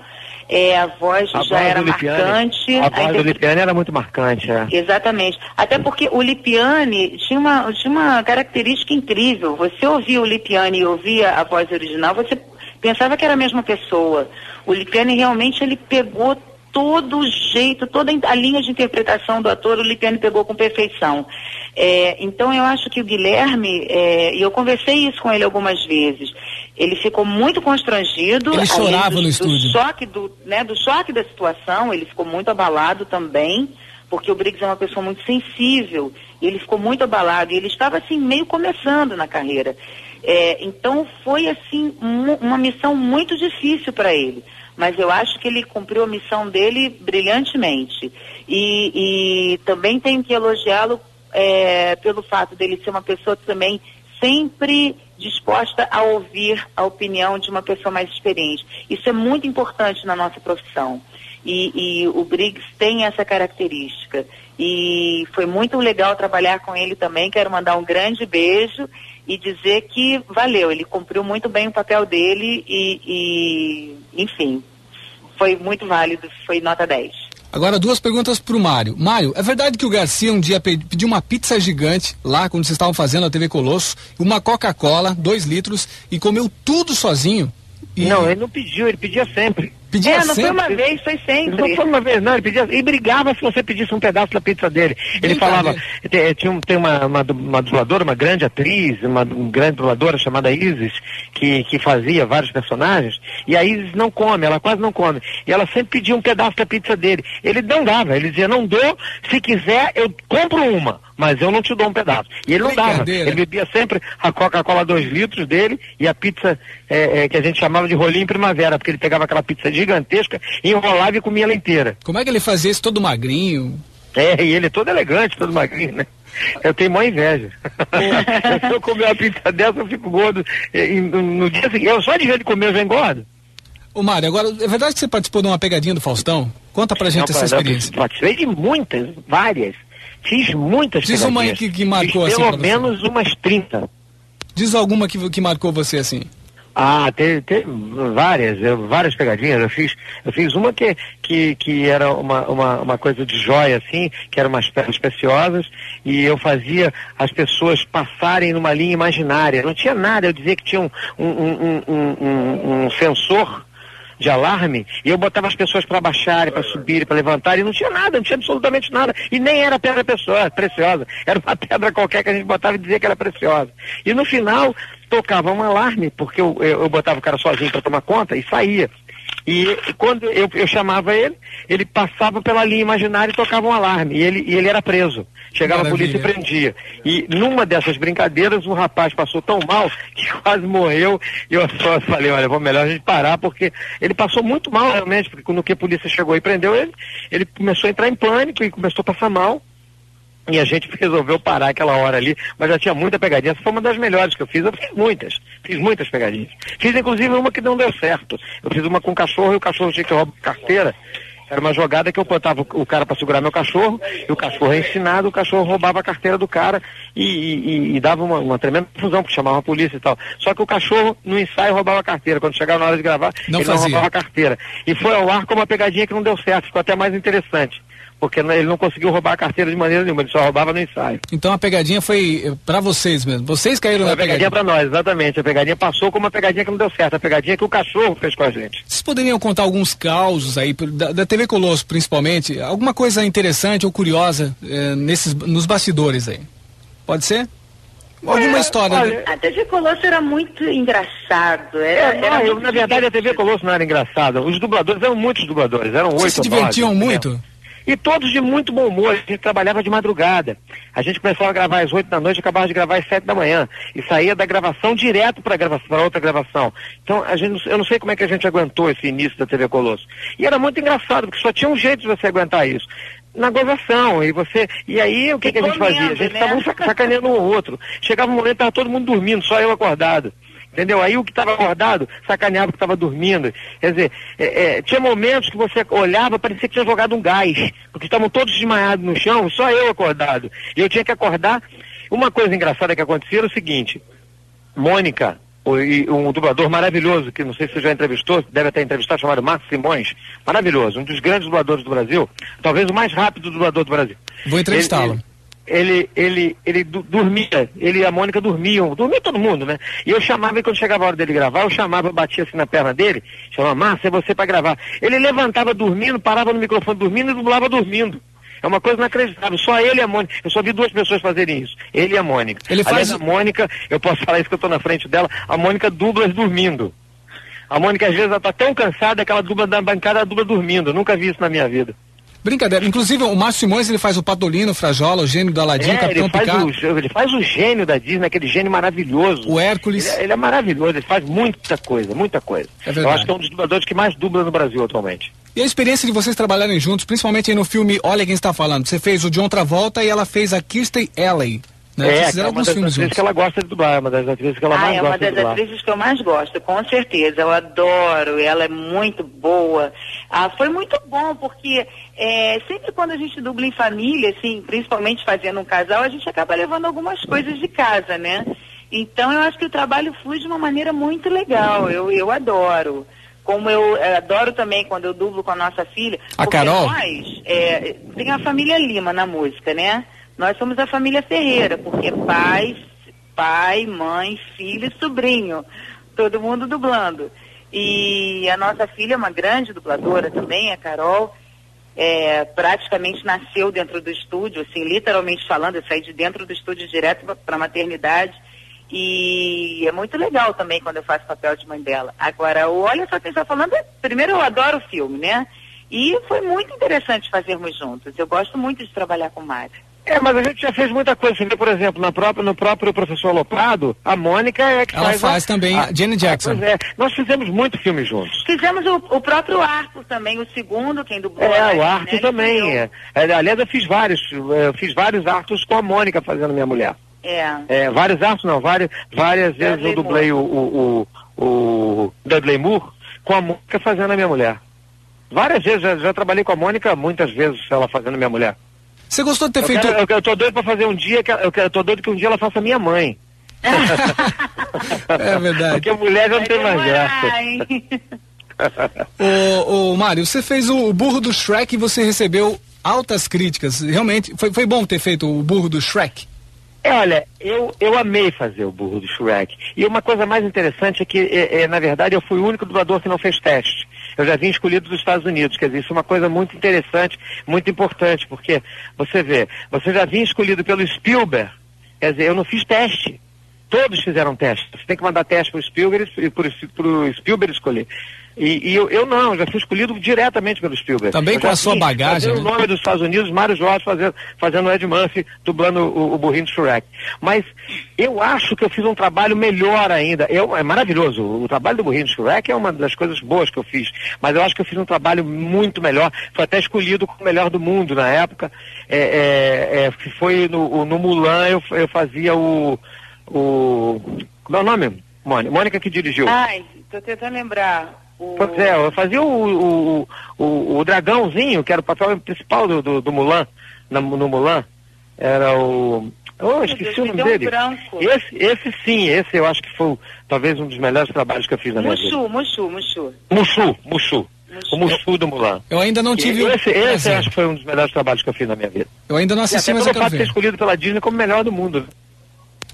é, a voz A já voz era do marcante. A voz do interpre- Lipiani era muito marcante, é. Exatamente. Até porque o Lipiani tinha uma, tinha uma característica incrível. Você ouvia o Lipiani e ouvia a voz original, você pensava que era a mesma pessoa. O Lipiani realmente ele pegou todo o jeito, toda a linha de interpretação do ator, o Lipiani pegou com perfeição. É, então eu acho que o Guilherme, é, e eu conversei isso com ele algumas vezes, ele ficou muito constrangido. Ele chorava do, no estúdio. Do choque, do, né, do choque da situação, ele ficou muito abalado também, porque o Briggs é uma pessoa muito sensível, e ele ficou muito abalado, e ele estava assim, meio começando na carreira. É, então foi assim, uma missão muito difícil para ele. Mas eu acho que ele cumpriu a missão dele brilhantemente. E, e também tenho que elogiá-lo é, pelo fato dele ser uma pessoa também sempre disposta a ouvir a opinião de uma pessoa mais experiente. Isso é muito importante na nossa profissão. E, e o Briggs tem essa característica. E foi muito legal trabalhar com ele também. Quero mandar um grande beijo e dizer que valeu. Ele cumpriu muito bem o papel dele e, e enfim, foi muito válido. Foi nota 10. Agora, duas perguntas pro Mário. Mário, é verdade que o Garcia um dia pe- pediu uma pizza gigante lá quando vocês estavam fazendo a TV Colosso, uma Coca-Cola, dois litros, e comeu tudo sozinho? E- Não, ele não pediu, ele pedia sempre. Pedia é, não foi sempre? uma vez, foi sempre. Não foi uma vez, não, ele pedia e brigava se você pedisse um pedaço da pizza dele. Ele falava, tem, tinha um- tem uma, uma, uma dubladora, uma grande atriz, uma, um grande dubladora chamada Isis, que, que fazia vários personagens, e a Isis não come, ela quase não come. E ela sempre pedia um pedaço da pizza dele. Ele não dava, ele dizia, não dou, se quiser eu compro uma, mas eu não te dou um pedaço. E ele não dava, ele bebia sempre a Coca-Cola 2 litros dele e a pizza é, é, que a gente chamava de rolinho primavera, porque ele pegava aquela pizza gigantesca, enrolava e comia ela inteira. Como é que ele fazia isso todo magrinho? É, e ele é todo elegante, todo magrinho, né? Eu tenho maior inveja. [LAUGHS] Se eu comer uma pizza dessa, eu fico gordo. E, no, no dia seguinte, eu só de ver de comer eu já engordo. Ô Mário, agora, é verdade que você participou de uma pegadinha do Faustão? Conta pra gente Não, essa eu experiência. Participei de muitas, várias. Fiz muitas Diz uma aí que- que marcou, Fiz assim, pelo pra você. menos umas 30. Diz alguma que, que marcou você assim. Ah, teve, teve várias, eu- várias pegadinhas. Eu fiz, eu fiz uma que, que, que era uma, uma, uma coisa de joia, assim, que eram umas pedras preciosas, e eu fazia as pessoas passarem numa linha imaginária. Não tinha nada, eu dizia que tinha um, um, um, um, um sensor de alarme e eu botava as pessoas para baixarem, para subirem, para levantarem, e não tinha nada, não tinha absolutamente nada. E nem era pedra pessoa, [LAUGHS] preciosa, era uma pedra qualquer que a gente botava e dizia que era preciosa. E no final tocava um alarme, porque eu, eu, eu botava o cara sozinho para tomar conta e saía. E, quando eu, eu chamava ele, ele passava pela linha imaginária e tocava um alarme. E ele, e ele era preso. Chegava a polícia e prendia. E numa dessas brincadeiras, um rapaz passou tão mal [LAUGHS] que quase morreu. E eu só falei, olha, vou melhor a gente parar, porque ele passou muito mal realmente, porque que a polícia chegou e prendeu ele, ele começou a entrar em pânico e começou a passar mal. E a gente [LAUGHS] resolveu parar aquela hora ali, mas já tinha muita pegadinha. Essa foi uma das melhores que eu fiz. Eu fiz muitas, fiz muitas pegadinhas. Fiz inclusive uma que não deu certo. Eu fiz uma com um cachorro e o cachorro tinha que roubar carteira. Era uma jogada que eu botava o cara para segurar meu cachorro, e o cachorro é ensinado, o cachorro roubava a carteira do cara e, e, e dava uma, uma, tremenda confusão, porque chamava a polícia e tal. Só que o cachorro no ensaio roubava a carteira. Quando chegava na hora de gravar, Não ele fazia. não roubava a carteira. E foi ao ar com uma pegadinha que não deu certo, ficou até mais interessante. Porque ele não conseguiu roubar a carteira de maneira nenhuma, ele só roubava no ensaio. Então a pegadinha foi eh, pra vocês mesmo. Vocês caíram Foi na a pegadinha pegadinha. pra nós, exatamente. A pegadinha passou como uma pegadinha que não deu certo. A pegadinha que o cachorro fez com a gente. Vocês poderiam contar alguns causos aí, da, da TV Colosso principalmente, alguma coisa interessante ou curiosa eh, nesses, nos bastidores aí? Pode ser? Alguma história? né? A TV Colosso era muito engraçado. Era, É, não, era eu, muito na verdade a TV Colosso não era engraçada. Os dubladores eram muitos dubladores, eram oito Vocês se ou nove, divertiam entendeu? E todos de muito bom humor. A gente trabalhava de madrugada. A gente começava a gravar às oito da noite e acabava de gravar às sete da manhã. E saía da gravação direto para grava pra outra gravação. Então, a gente, eu não sei como é que a gente aguentou esse início da TV Colosso. E era muito engraçado, porque só tinha um jeito de você aguentar isso. Na gozação, e você. E aí o que, que a gente fazia? A gente né? estava um sac- sacaneando um outro. Chegava um momento, estava todo mundo dormindo, só eu acordado. Entendeu? Aí o que estava acordado sacaneava o que estava dormindo. Quer dizer, é, é, tinha momentos que você olhava, parecia que tinha jogado um gás, porque estavam todos desmaiados no chão, só eu acordado. E eu tinha que acordar. Uma coisa engraçada que acontecia era o seguinte: Mônica, o- um dublador maravilhoso, que não sei se você já entrevistou, deve até entrevistado, chamado Márcio Simões, maravilhoso, um dos grandes dubladores do Brasil, talvez o mais rápido dublador do Brasil. Vou entrevistá-lo. Ele, ele, ele dormia, ele e a Mônica dormiam, dormia todo mundo, né? E eu chamava, e quando chegava a hora dele gravar, eu chamava, eu batia assim na perna dele, chamava, Márcio, é você para gravar. Ele levantava dormindo, parava no microfone dormindo e dublava dormindo. É uma coisa inacreditável. Só ele e a Mônica. Eu só vi duas pessoas fazerem isso. Ele e a Mônica. Ele Aliás, faz- a Mônica, eu posso falar isso que eu estou na frente dela, a Mônica dubla dormindo. A Mônica, às vezes, ela tá tão cansada que ela dubla da bancada, ela dubla dormindo. Eu nunca vi isso na minha vida. Brincadeira. Inclusive, o Márcio Simões, ele faz o Patolino, o Frajola, o gênio do Aladim, o É, Capitão ele, faz Picard. o, ele faz o gênio da Disney, aquele gênio maravilhoso. O Hércules. Ele, é- ele é maravilhoso, ele faz muita coisa, muita coisa. É Eu acho que é um dos dubladores que mais dubla no Brasil atualmente. E a experiência de vocês trabalharem juntos, principalmente aí no filme Olha Quem Está Falando. Você fez o John Travolta e ela fez a Kirsten Alley. Né? É, fizeram é uma das filmes atrizes juntos. que ela gosta de dublar, é uma das atrizes que ela ah, mais é uma gosta de das dublar. atrizes que eu mais gosto, com certeza. Eu adoro, ela é muito boa. Ah, foi muito bom, porque é, sempre quando a gente dubla em família, assim, principalmente fazendo um casal, a gente acaba levando algumas coisas de casa, né? Então eu acho que o trabalho flui de uma maneira muito legal. Eu, eu adoro. Como eu eh, adoro também quando eu dublo com a nossa filha. A Carol? Nós, é, tem a família Lima na música, né? Nós somos a família Ferreira, porque pai, pai, mãe, filho e sobrinho. Todo mundo dublando. E a nossa filha é uma grande dubladora também, a Carol. É, praticamente nasceu dentro do estúdio, assim, literalmente falando, eu saí de dentro do estúdio direto para a maternidade. E é muito legal também quando eu faço papel de mãe dela. Agora, o Olha Só Quem Está Falando, primeiro eu adoro o filme, né? E foi muito interessante fazermos juntos. Eu gosto muito de trabalhar com Mário. É, mas a gente já fez muita coisa. Você vê, por exemplo, na própria, no próprio Professor Loprado, a Mônica é que Ela faz... faz a- também a Jenny Jackson. Pois é, nós fizemos muito filme juntos. Fizemos o, o próprio Arco também, o segundo, quem dublou. É, né? o Arthur Ele também. É. É, aliás, eu fiz vários, eu fiz vários Arthurs com a Mônica fazendo minha mulher. É. É, vários Arthurs não, várias, várias vezes Dudley eu dublei o, o, o, o Dudley Moore com a Mônica fazendo a minha mulher. Várias vezes, já, já trabalhei com a Mônica muitas vezes ela fazendo a minha mulher. Você gostou de ter Eu, feito. quero- eu, eu tô doido pra fazer um dia, que, eu, quero- eu tô doido que um dia ela faça minha mãe. [LAUGHS] É verdade. Porque mulher já não tem mais graça. Ô, ô, Mário, você fez o, o burro do Shrek e você recebeu altas críticas. Realmente, foi, foi bom ter feito o burro do Shrek? É, olha, eu, eu amei fazer o burro do Shrek. E uma coisa mais interessante é que, é, é, na verdade, eu fui o único dublador que não fez teste. Eu já vim escolhido dos Estados Unidos. Quer dizer, isso é uma coisa muito interessante, muito importante, porque você vê, você já vinha escolhido pelo Spielberg, quer dizer, eu não fiz teste. Todos fizeram teste. Você tem que mandar teste para o Spielberg e para o Spielberg escolher. E, e eu, eu, não, já fui escolhido diretamente pelo Spielberg. Também eu com a sua bagagem. Né? o nome dos Estados Unidos, Mário Jorge fazendo, fazendo o Ed Murphy, dublando o, o burrinho do Shrek. Mas eu acho que eu fiz um trabalho melhor ainda. Eu, é maravilhoso. O, o trabalho do burrinho do Shrek é uma das coisas boas que eu fiz. Mas eu acho que eu fiz um trabalho muito melhor. Foi até escolhido como o melhor do mundo na época. É, é, é, foi no, no Mulan, eu, eu fazia o. o como é o nome? Mônica, Mônica que dirigiu. Ai, tô tentando lembrar. Pois é, eu fazia o, o, o, o, dragãozinho, que era o papel principal do, do, do Mulan, na, no Mulan. Era o. Oh, esqueci Deus, o nome dele. Um esse, esse sim, esse eu acho que foi talvez um dos melhores trabalhos que eu fiz na minha vida. Mushu, Mushu. Mushu, Mushu. O Mushu do Mulan. Eu ainda não tive. E esse, esse eu acho que foi um dos melhores trabalhos que eu fiz na minha vida. Eu ainda não assisti, mas eu quero ver. ser escolhido pela Disney como o melhor do mundo.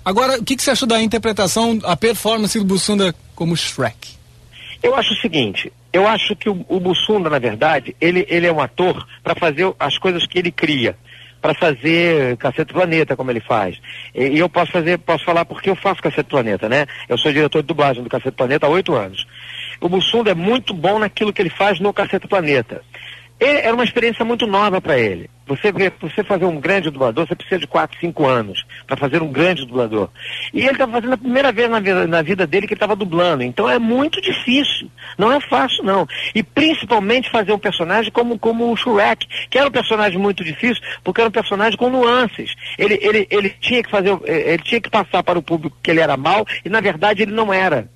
Agora, o que, que você achou da interpretação, a performance do Bussunda como Shrek? Eu acho o seguinte, eu acho que o, o Bussunda, na verdade, ele, ele é um ator para fazer as coisas que ele cria para fazer Cacete Planeta, como ele faz. E, e, eu posso fazer, posso falar porque eu faço Cacete Planeta, né? Eu sou diretor de dublagem do Cacete Planeta há oito anos. O Bussunda é muito bom naquilo que ele faz no Cacete Planeta. Ele, era uma experiência muito nova para ele. Você você fazer um grande dublador, você precisa de 4, 5 anos para fazer um grande dublador. E ele estava fazendo a primeira vez na vida, na vida dele que ele estava dublando. Então é muito difícil. Não é fácil, não. E principalmente fazer um personagem como, como o Shrek, que era um personagem muito difícil, porque era um personagem com nuances. Ele, ele, ele tinha que fazer, ele tinha que passar para o público que ele era mal, e na verdade ele não era.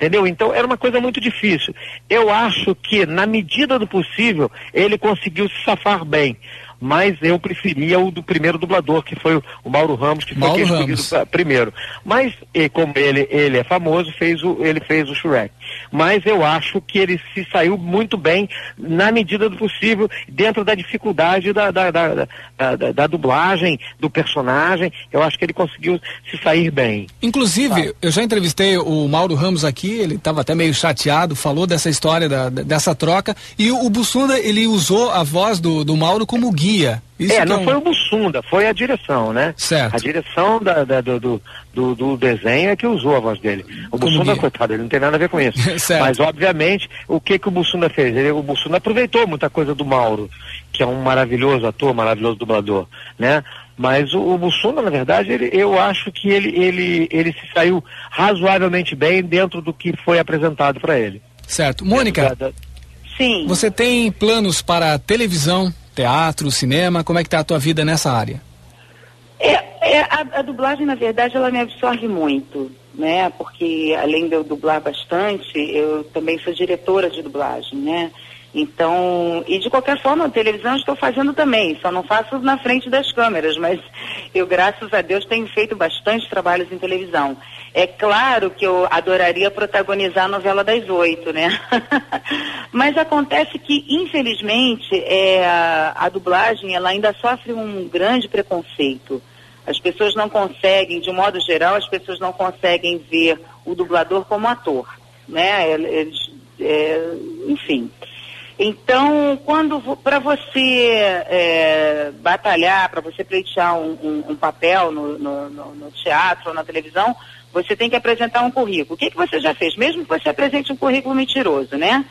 Entendeu? Então era uma coisa muito difícil. Eu acho que, na medida do possível, ele conseguiu se safar bem mas eu preferia o do primeiro dublador, que foi o Mauro Ramos, que Mauro foi quem escolhido primeiro. Mas, e, como ele, ele é famoso, fez o, ele fez o Shrek. Mas eu acho que ele se saiu muito bem, na medida do possível, dentro da dificuldade da, da, da, da, da dublagem, do personagem. Eu acho que ele conseguiu se sair bem. Inclusive, eu já entrevistei o Mauro Ramos aqui, ele estava até meio chateado, falou dessa história, da, dessa troca, e o, o Bussunda, ele usou a voz do, do Mauro como guia guia. Isso é, não é um... foi o Bussunda, foi a direção, né? Certo. A direção da, da do, do, do, desenho é que usou a voz dele. O Como Bussunda, guia. coitado, ele não tem nada a ver com isso. [LAUGHS] Mas, obviamente, o que, que o Bussunda fez? Ele, o Bussunda aproveitou muita coisa do Mauro, que é um maravilhoso ator, maravilhoso dublador, né? Mas o, o Bussunda, na verdade, ele, eu acho que ele, ele, ele se saiu razoavelmente bem dentro do que foi apresentado para ele. Certo. Mônica, da, da... Sim. você tem planos para televisão, teatro, cinema? Como é que está a tua vida nessa área? É, é a, a, dublagem, na verdade, ela me absorve muito, né? Porque além de eu dublar bastante, eu também sou diretora de dublagem, né? Então, e de qualquer forma, a televisão estou fazendo também, só não faço na frente das câmeras, [LAUGHS] mas eu, graças a Deus, tenho feito bastante trabalhos em televisão. É claro que eu adoraria protagonizar a novela das oito, né? [LAUGHS] mas acontece que, infelizmente, é, a, a dublagem ela ainda sofre um grande preconceito. As pessoas não conseguem, de modo geral, as pessoas não conseguem ver o dublador como ator, né? Eles, é, enfim. Então, quando para você é, batalhar, para você pleitear um, um, um papel no, no, no, teatro ou na televisão, você tem que apresentar um currículo. O que, que você já fez? Mesmo que você apresente um currículo mentiroso, né?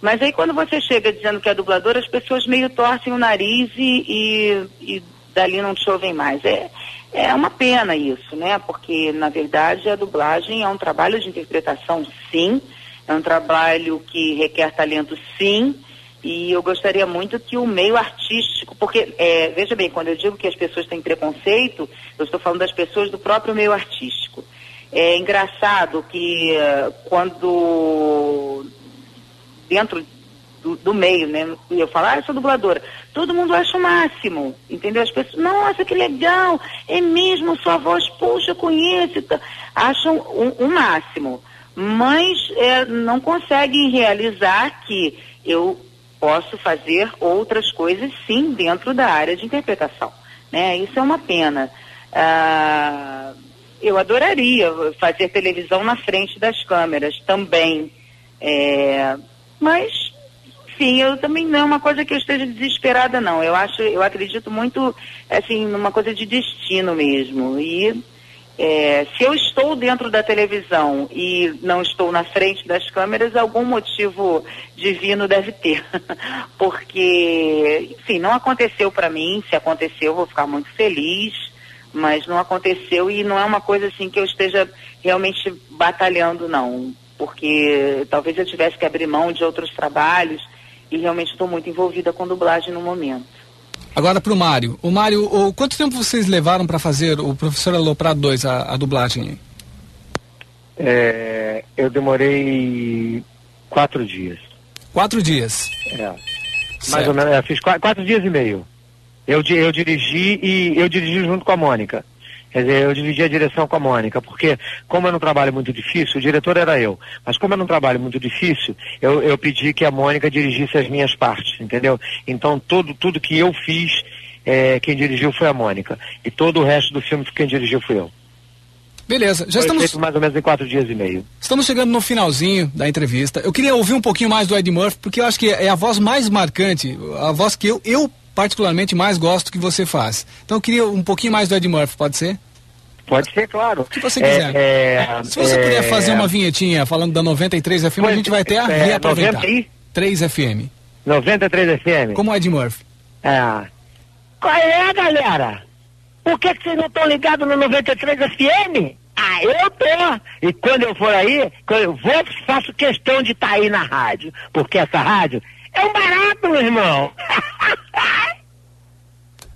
Mas aí quando você chega dizendo que é dublador, as pessoas meio torcem o nariz e, e, e dali não te ouvem mais. É, é uma pena isso, né? Porque, na verdade, a dublagem é um trabalho de interpretação, sim. É um trabalho que requer talento, sim e eu gostaria muito que o meio artístico, porque, é, veja bem, quando eu digo que as pessoas têm preconceito, eu estou falando das pessoas do próprio meio artístico. É engraçado que uh, quando dentro do, do, meio, né? Eu falo, ah, eu sou dubladora. Todo mundo acha o máximo, entendeu? As pessoas, nossa, que legal, é mesmo, sua voz, puxa, eu conheço. Acham o um, um máximo. Mas é, não conseguem realizar que eu posso fazer outras coisas sim dentro da área de interpretação. Né? Isso é uma pena. Ah, eu adoraria fazer televisão na frente das câmeras também. É, mas Sim, eu também não é uma coisa que eu esteja desesperada, não. Eu acho, eu acredito muito, assim, numa coisa de destino mesmo. E é, se eu estou dentro da televisão e não estou na frente das câmeras, algum motivo divino deve ter. [LAUGHS] Porque, enfim, não aconteceu para mim. Se aconteceu, eu vou ficar muito feliz. Mas não aconteceu e não é uma coisa assim que eu esteja realmente batalhando, não. Porque talvez eu tivesse que abrir mão de outros trabalhos e realmente estou muito envolvida com dublagem no momento. Agora para o Mário. O Mário, o, quanto tempo vocês levaram para fazer o Professor Aloprado 2, a, a dublagem? É, eu demorei quatro dias. Quatro dias? É. Mais ou menos, eu fiz quatro, quatro dias e meio. Eu, eu dirigi e eu dirigi junto com a Mônica. Quer dizer, eu dividi a direção com a Mônica, porque como era um trabalho muito difícil, o diretor era eu, mas como era um trabalho muito difícil, eu, eu pedi que a Mônica dirigisse as minhas partes, entendeu? Então tudo, tudo que eu fiz, é, quem dirigiu foi a Mônica. E todo o resto do filme quem dirigiu foi eu. Beleza, já Foi estamos. feito mais ou menos em quatro dias e meio. Estamos chegando no finalzinho da entrevista. Eu queria ouvir um pouquinho mais do Ed Murphy, porque eu acho que é a voz mais marcante, a voz que eu, eu particularmente mais gosto que você faz. Então eu queria um pouquinho mais do Ed Murphy, pode ser? Pode ser, claro. O que você quiser. É, Se você puder fazer uma vinhetinha falando da 93 FM, a gente vai ter a é, reaproveitar. 90 e? 3 FM. 93 FM. Como Ed Murphy. É. Qual é, galera? Por que, que vocês não estão ligados no 93 FM? Ah, eu tô. E quando eu for aí, quando eu vou, faço questão de estar aí na rádio. Porque essa rádio é um barato, meu irmão. [LAUGHS]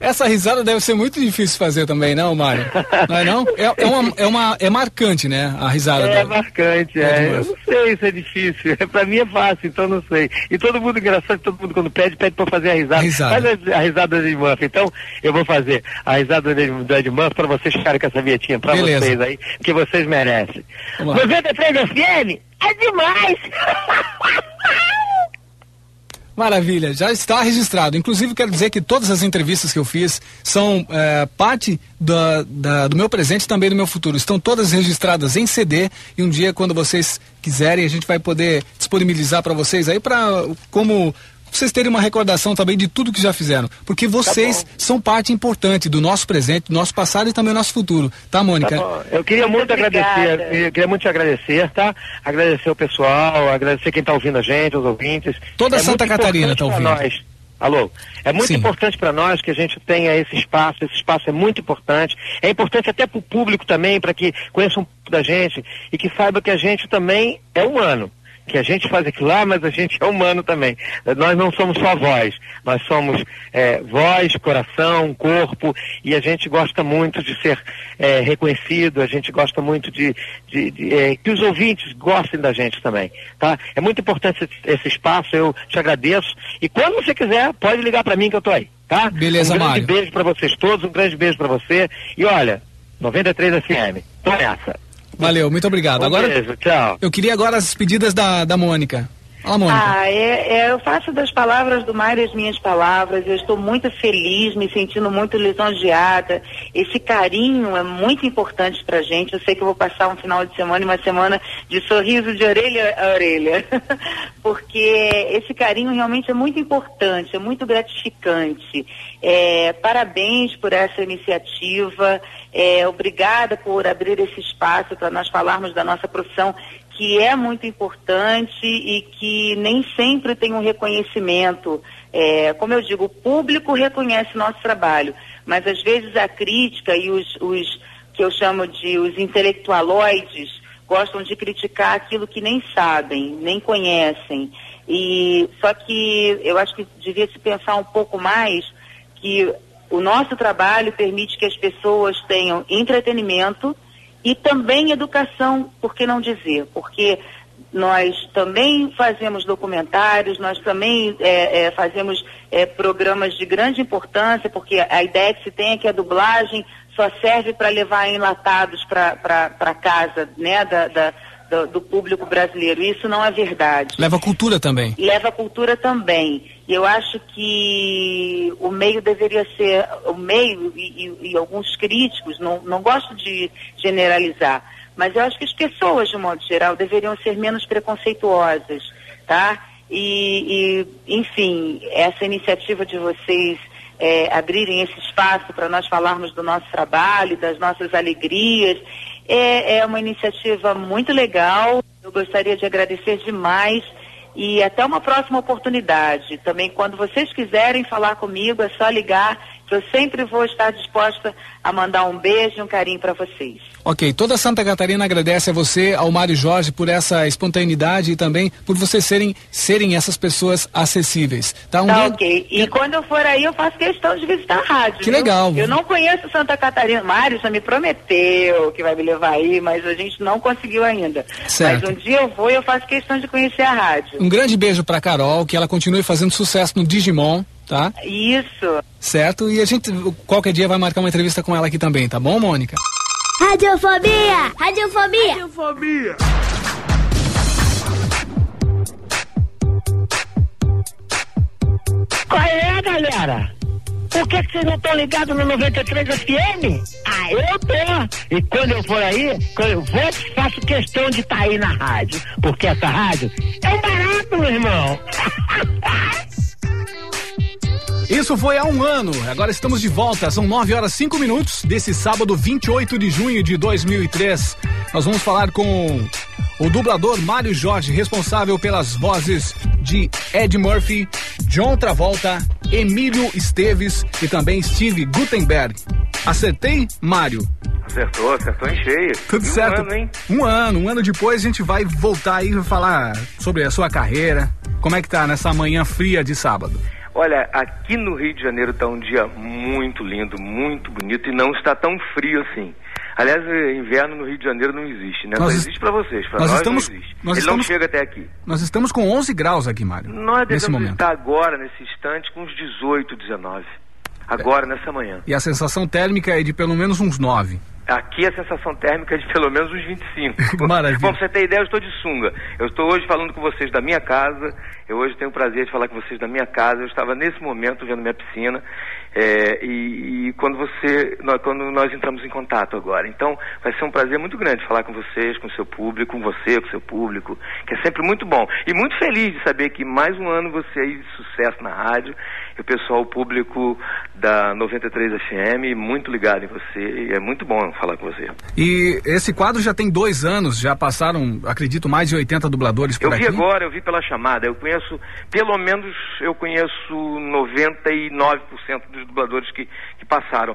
Essa risada deve ser muito difícil fazer também, não, Mário? Não é não? É, é, uma, é, uma, é marcante, né? A risada É dela. marcante, é. Eu não sei se é difícil. [LAUGHS] pra mim é fácil, então não sei. E todo mundo, engraçado, todo mundo quando pede, pede pra fazer a risada. Risada. Faz a, a risada do Ed Murphy. Então, eu vou fazer a risada do Ed, Murphy pra vocês ficarem com essa vietinha pra Beleza. vocês aí, porque vocês merecem. Vamos lá. 93 FM é demais! [LAUGHS] Maravilha, já está registrado. Inclusive, quero dizer que todas as entrevistas que eu fiz são é, parte da, da- do meu presente e também do meu futuro. Estão todas registradas em CD e um dia, quando vocês quiserem, a gente vai poder disponibilizar para vocês aí para como vocês terem uma recordação também de tudo que já fizeram. Porque vocês são parte importante do nosso presente, do nosso passado e também do nosso futuro. Tá, Mônica? Tá. Eu queria muito, agradecer, eu queria muito te agradecer, tá? Agradecer o pessoal, agradecer quem tá ouvindo a gente, os ouvintes. Toda É Santa muito Catarina tá ouvindo. Nós. Alô, é muito Sim. importante para nós que a gente tenha esse espaço, esse espaço é muito importante. É importante até para o público também, para que conheça um pouco da gente e que saiba que a gente também é humano. Que a gente faz aquilo lá, mas a gente é humano também. Nós não somos só voz, nós somos é, voz, coração, corpo, e a gente gosta muito de ser é, reconhecido, a gente gosta muito de, de- de, é, que os ouvintes gostem da gente também, tá? É muito importante esse, esse espaço, eu te agradeço, e quando você quiser, pode ligar para mim que eu tô aí, tá? Beleza, um grande Mário. beijo para vocês todos, um grande beijo para você, e olha, 93 FM, tô nessa. Valeu, muito obrigado. Um Agora, beijo, tchau. eu queria agora as despedidas da, da Mônica. Fala, Mônica. Ah, é, é, eu faço das palavras do Mário as minhas palavras. Eu estou muito feliz, me sentindo muito lisonjeada. Esse carinho é muito importante pra gente. Eu sei que eu vou passar um final de semana e uma semana de sorriso de orelha a orelha. [LAUGHS] Porque esse carinho realmente é muito importante, é muito gratificante. É, parabéns por essa iniciativa. É, obrigada por abrir esse espaço para nós falarmos da nossa profissão que é muito importante e que nem sempre tem um reconhecimento. É, como eu digo, o público reconhece nosso trabalho, mas às vezes a crítica e os, os que eu chamo de os intelectualoides gostam de criticar aquilo que nem sabem, nem conhecem. E só que eu acho que devia se pensar um pouco mais que o nosso trabalho permite que as pessoas tenham entretenimento e também educação, por que não dizer? Porque nós também fazemos documentários, nós também é, é, fazemos é, programas de grande importância, porque a ideia que se tem é que a dublagem só serve para levar enlatados para casa né, da, da- do, do público brasileiro. Isso não é verdade Leva cultura também. leva cultura também. E eu acho que o meio deveria ser, o meio e, e- e alguns críticos, não, não gosto de generalizar, mas eu acho que as pessoas, de modo geral, deveriam ser menos preconceituosas, tá? E, e, enfim, essa iniciativa de vocês é, abrirem esse espaço para nós falarmos do nosso trabalho, das nossas alegrias, é, é uma iniciativa muito legal. Eu gostaria de agradecer demais e até uma próxima oportunidade. Também, quando vocês quiserem falar comigo, é só ligar eu sempre vou estar disposta a mandar um beijo e um carinho para vocês. Ok, toda Santa Catarina agradece a você, ao Mário Jorge, por essa espontaneidade e também por vocês serem, serem essas pessoas acessíveis. Tá, um tá ok. E quando eu for aí, eu faço questão de visitar a rádio. Que viu? legal. Eu não conheço Santa Catarina. Mário já me prometeu que vai me levar aí, mas a gente não conseguiu ainda. Certo. Mas um dia eu vou e eu faço questão de conhecer a rádio. Um grande beijo para Carol, que ela continue fazendo sucesso no Digimon tá? Isso. Certo? E a gente qualquer dia vai marcar uma entrevista com ela aqui também, tá bom, Mônica? Radiofobia! Radiofobia! Radiofobia! Qual é, galera? Por que, que vocês não estão ligados no 93 FM? Ah, eu tô. E quando eu for aí, quando eu vou, faço questão de estar tá aí na rádio. Porque essa rádio é um barato, meu irmão. [LAUGHS] Isso foi há um ano. Agora estamos de volta. São 9 horas 5 minutos desse sábado 28 de junho de 2003. Nós vamos falar com o dublador Mário Jorge, responsável pelas vozes de Ed Murphy, John Travolta, Emílio Esteves e também Steve Gutenberg. Acertei, Mário? Acertou, acertou em cheio. Tudo e certo. Um ano, hein? Um ano, um ano depois a gente vai voltar aí e falar sobre a sua carreira. Como é que tá nessa manhã fria de sábado? Olha, aqui no Rio de Janeiro está um dia muito lindo, muito bonito e não está tão frio assim. Aliás, inverno no Rio de Janeiro não existe, né? Nós Só existe para vocês, para nós, nós estamos, não existe. Nós Ele estamos, não chega até aqui. Nós estamos com 11 graus aqui, Mário. Nós nesse momento. estar agora, nesse instante, com uns 18, 19. Agora, é. nessa manhã. E a sensação térmica é de pelo menos uns 9. Aqui a sensação térmica é de pelo menos uns 25. [LAUGHS] Maravilha. Bom, pra você ter ideia, eu estou de sunga. Eu estou hoje falando com vocês da minha casa. Eu hoje tenho o prazer de falar com vocês da minha casa. Eu estava nesse momento vendo minha piscina. É, e, e, quando você, nós, quando nós entramos em contato agora. Então, vai ser um prazer muito grande falar com vocês, com o seu público, com você, com o seu público, que é sempre muito bom. E muito feliz de saber que mais um ano você aí de sucesso na rádio o pessoal, público da 93 FM, muito ligado em você. E é muito bom falar com você. E esse quadro já tem dois anos, já passaram, acredito, mais de 80 dubladores por eu aqui. Eu vi agora, eu vi pela chamada. Eu conheço, pelo menos, eu conheço 99% dos dubladores que, que passaram.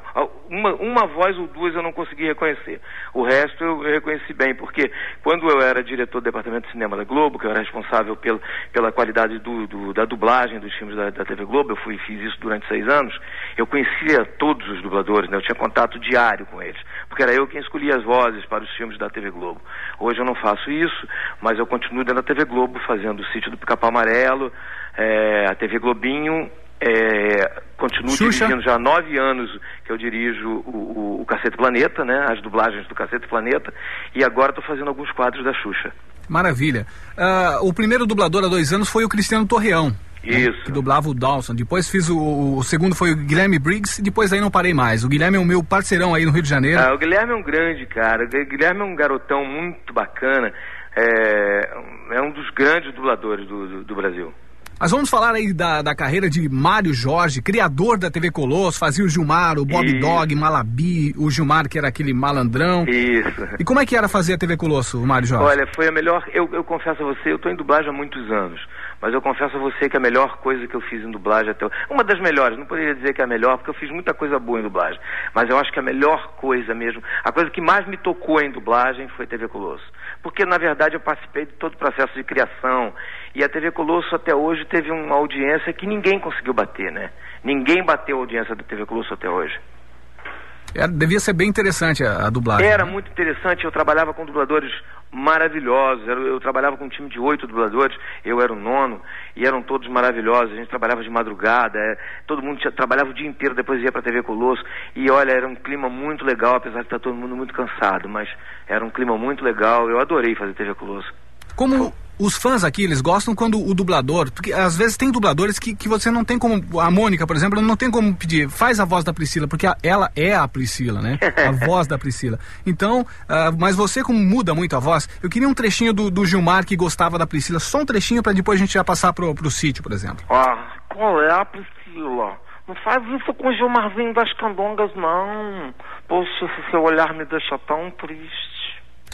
Uma, uma voz ou duas eu não consegui reconhecer. O resto eu, eu reconheci bem, porque quando eu era diretor do Departamento de Cinema da Globo, que eu era responsável pelo, pela qualidade do, do, da dublagem dos filmes da, da TV Globo, eu fui fiz isso durante seis anos, eu conhecia todos os dubladores, né? eu tinha contato diário com eles, porque era eu quem escolhia as vozes para os filmes da TV Globo. Hoje eu não faço isso, mas eu continuo dentro da TV Globo, fazendo o sítio do Pica-Pau Amarelo, é, a TV Globinho, é, continuo Xuxa. dirigindo já há nove anos que eu dirijo o, o, o Cacete Planeta, né? As dublagens do Cacete Planeta. E agora estou fazendo alguns quadros da Xuxa. Maravilha. Uh, o primeiro dublador há dois anos foi o Cristiano Torreão. Né, Isso. Né, que dublava o Dawson. Depois fiz o, o, segundo foi o Guilherme Briggs e depois aí não parei mais. O Guilherme é o meu parceirão aí no Rio de Janeiro. Ah, o Guilherme é um grande cara. O Guilherme é um garotão muito bacana. É, é um dos grandes dubladores do, do, do Brasil. Mas vamos falar aí da, da carreira de Mário Jorge, criador da TV Colosso, fazia o Gilmar, o Bob Isso. Dog, Malabi, o Gilmar que era aquele malandrão. Isso. E como é que era fazer a TV Colosso, o Mário Jorge? Olha, foi a melhor, eu, eu confesso a você, eu estou em dublagem há muitos anos, mas eu confesso a você que a melhor coisa que eu fiz em dublagem até uma das melhores, não poderia dizer que é a melhor, porque eu fiz muita coisa boa em dublagem, mas eu acho que a melhor coisa mesmo, a coisa que mais me tocou em dublagem foi TV Colosso. Porque, na verdade, eu participei de todo o processo de criação. E a TV Colosso até hoje teve uma audiência que ninguém conseguiu bater, né? Ninguém bateu a audiência da TV Colosso até hoje. Era, devia ser bem interessante a, a dublagem. Era né? muito interessante. Eu trabalhava com dubladores maravilhosos. Eu, eu, trabalhava com um time de oito dubladores. Eu era o nono e eram todos maravilhosos. A gente trabalhava de madrugada. É, todo mundo tinha, trabalhava o dia inteiro. Depois ia para a TV Colosso. E olha, era um clima muito legal, apesar de estar todo mundo muito cansado. Mas era um clima muito legal. Eu adorei fazer TV Colosso. Como os fãs aqui, eles gostam quando o dublador, porque às vezes tem dubladores que, que você não tem como, a Mônica, por exemplo, não tem como pedir, faz a voz da Priscila, porque a- ela é a Priscila, né? A [LAUGHS] voz da Priscila. Então, ah, mas você como muda muito a voz, eu queria um trechinho do, do Gilmar que gostava da Priscila, só um trechinho pra depois a gente já passar pro, pro sítio, por exemplo. Ah, qual é a Priscila? Não faz isso com o Gilmarzinho das Candongas, não. Poxa, esse seu olhar me deixa tão triste.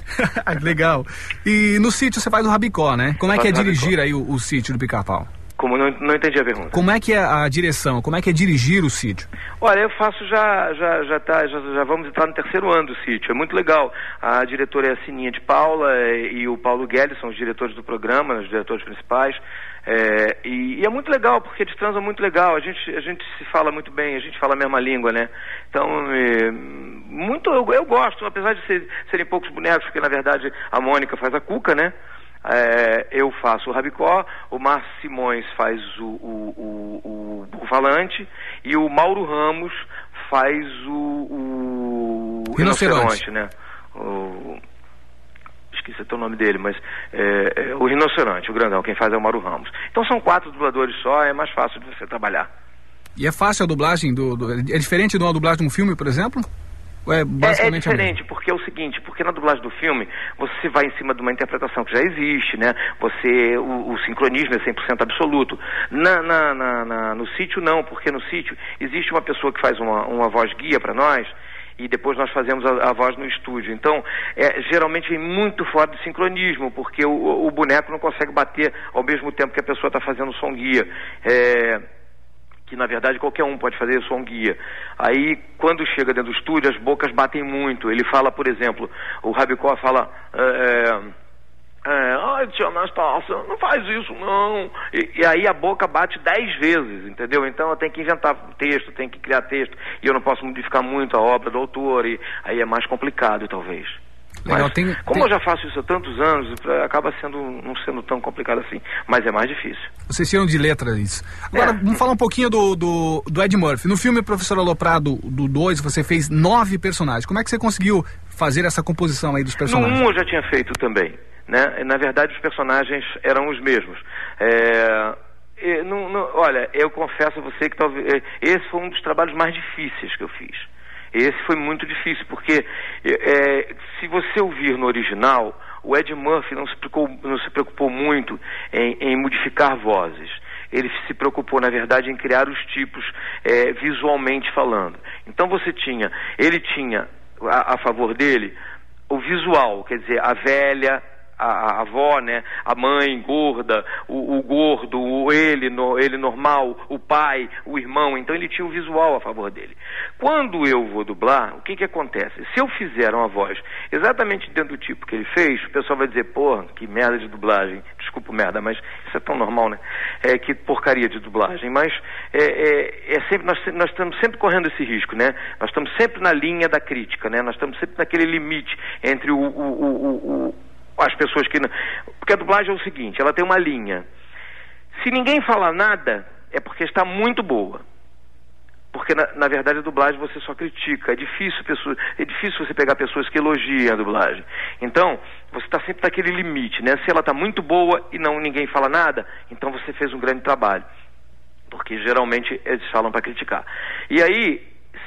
[LAUGHS] Ah, Legal. E no sítio você faz o rabicó, né? Como é que é dirigir aí o, o sítio do Pica-Pau? Como não, não entendi a pergunta. Como é que é a direção? Como é que é dirigir o sítio? Olha, eu faço já, já, já, tá, já, já vamos entrar no terceiro ano do sítio. É muito legal. A diretora é a Sininha de Paula eh, e o Paulo Guedes são os diretores do programa, os diretores principais. Eh, e, e é muito legal, porque eles transam muito legal. A gente, a gente se fala muito bem, a gente fala a mesma língua, né? Então, eh, muito eu, eu gosto, apesar de ser- serem poucos bonecos, porque na verdade a Mônica faz a cuca, né? É, eu faço o rabicó, o Márcio Simões faz o, o, o, o falante e o Mauro Ramos faz o, o Rinoceronte. né? O, esqueci até o nome dele, mas é, é o rinoceronte, o grandão, quem faz é o Mauro Ramos. Então são quatro dubladores só, é mais fácil de você trabalhar. E é fácil a dublagem do, do- é diferente de uma dublagem de um filme, por exemplo? É É, é diferente, porque é o seguinte, porque na dublagem do filme você vai em cima de uma interpretação que já existe, né? Você, o, o sincronismo é 100% absoluto. Na, na, na- na- no sítio não, porque no sítio existe uma pessoa que faz uma, uma voz guia para nós e depois nós fazemos a, a voz no estúdio. Então, é, geralmente vem muito fora de sincronismo, porque o, o boneco não consegue bater ao mesmo tempo que a pessoa está fazendo o som guia. É, que na verdade qualquer um pode fazer som guia. Aí, quando chega dentro do estúdio, as bocas batem muito. Ele fala, por exemplo, o Rabicó fala. É, é, ai, tia Anastácia, não faz isso não. E, e aí a boca bate dez vezes, entendeu? Então eu tenho que inventar texto, tenho que criar texto. E eu não posso modificar muito a obra do autor, e aí é mais complicado, talvez. Legal, Mas, tem- como tem- eu já faço isso há tantos anos, acaba sendo não sendo tão complicado assim. Mas é mais difícil. Vocês tiram de letra isso. Agora, É. vamos falar um pouquinho do, do, do Ed Murphy. No filme Professor Aloprado do 2, você fez nove personagens. Como é que você conseguiu fazer essa composição aí dos personagens? No 1 eu já tinha feito também. Né? Na verdade, os personagens eram os mesmos. É, não- não- olha, eu confesso a você que talvez é, esse foi um dos trabalhos mais difíceis que eu fiz. Esse foi muito difícil, porque é, se você ouvir no original, o Ed Murphy não se preocupou, não se preocupou muito em, em modificar vozes. Ele se preocupou, na verdade, em criar os tipos é, visualmente falando. Então você tinha, ele tinha a, a favor dele o visual, quer dizer, a velha, a, a avó, né, a mãe gorda, o, o gordo, o ele, no, ele normal, o pai, o irmão. Então ele tinha o visual a favor dele. Quando eu vou dublar, o que que acontece? Se eu fizer uma voz exatamente dentro do tipo que ele fez, o pessoal vai dizer, porra, que merda de dublagem. Desculpa merda, mas isso é tão normal, né? É, que porcaria de dublagem. Mas é, é, é sempre, nós, nós estamos sempre correndo esse risco, né? Nós estamos sempre na linha da crítica, né? Nós estamos sempre naquele limite entre o- o- o- o- as pessoas que. não- Porque a dublagem é o seguinte, ela tem uma linha. Se ninguém fala nada, é porque está muito boa. Porque, na, na verdade, a dublagem você só critica. É difícil, pessoas, é difícil você pegar pessoas que elogiam a dublagem. Então, você está sempre naquele limite, né? Se ela está muito boa e não ninguém fala nada, então você fez um grande trabalho. Porque geralmente eles falam para criticar. E aí,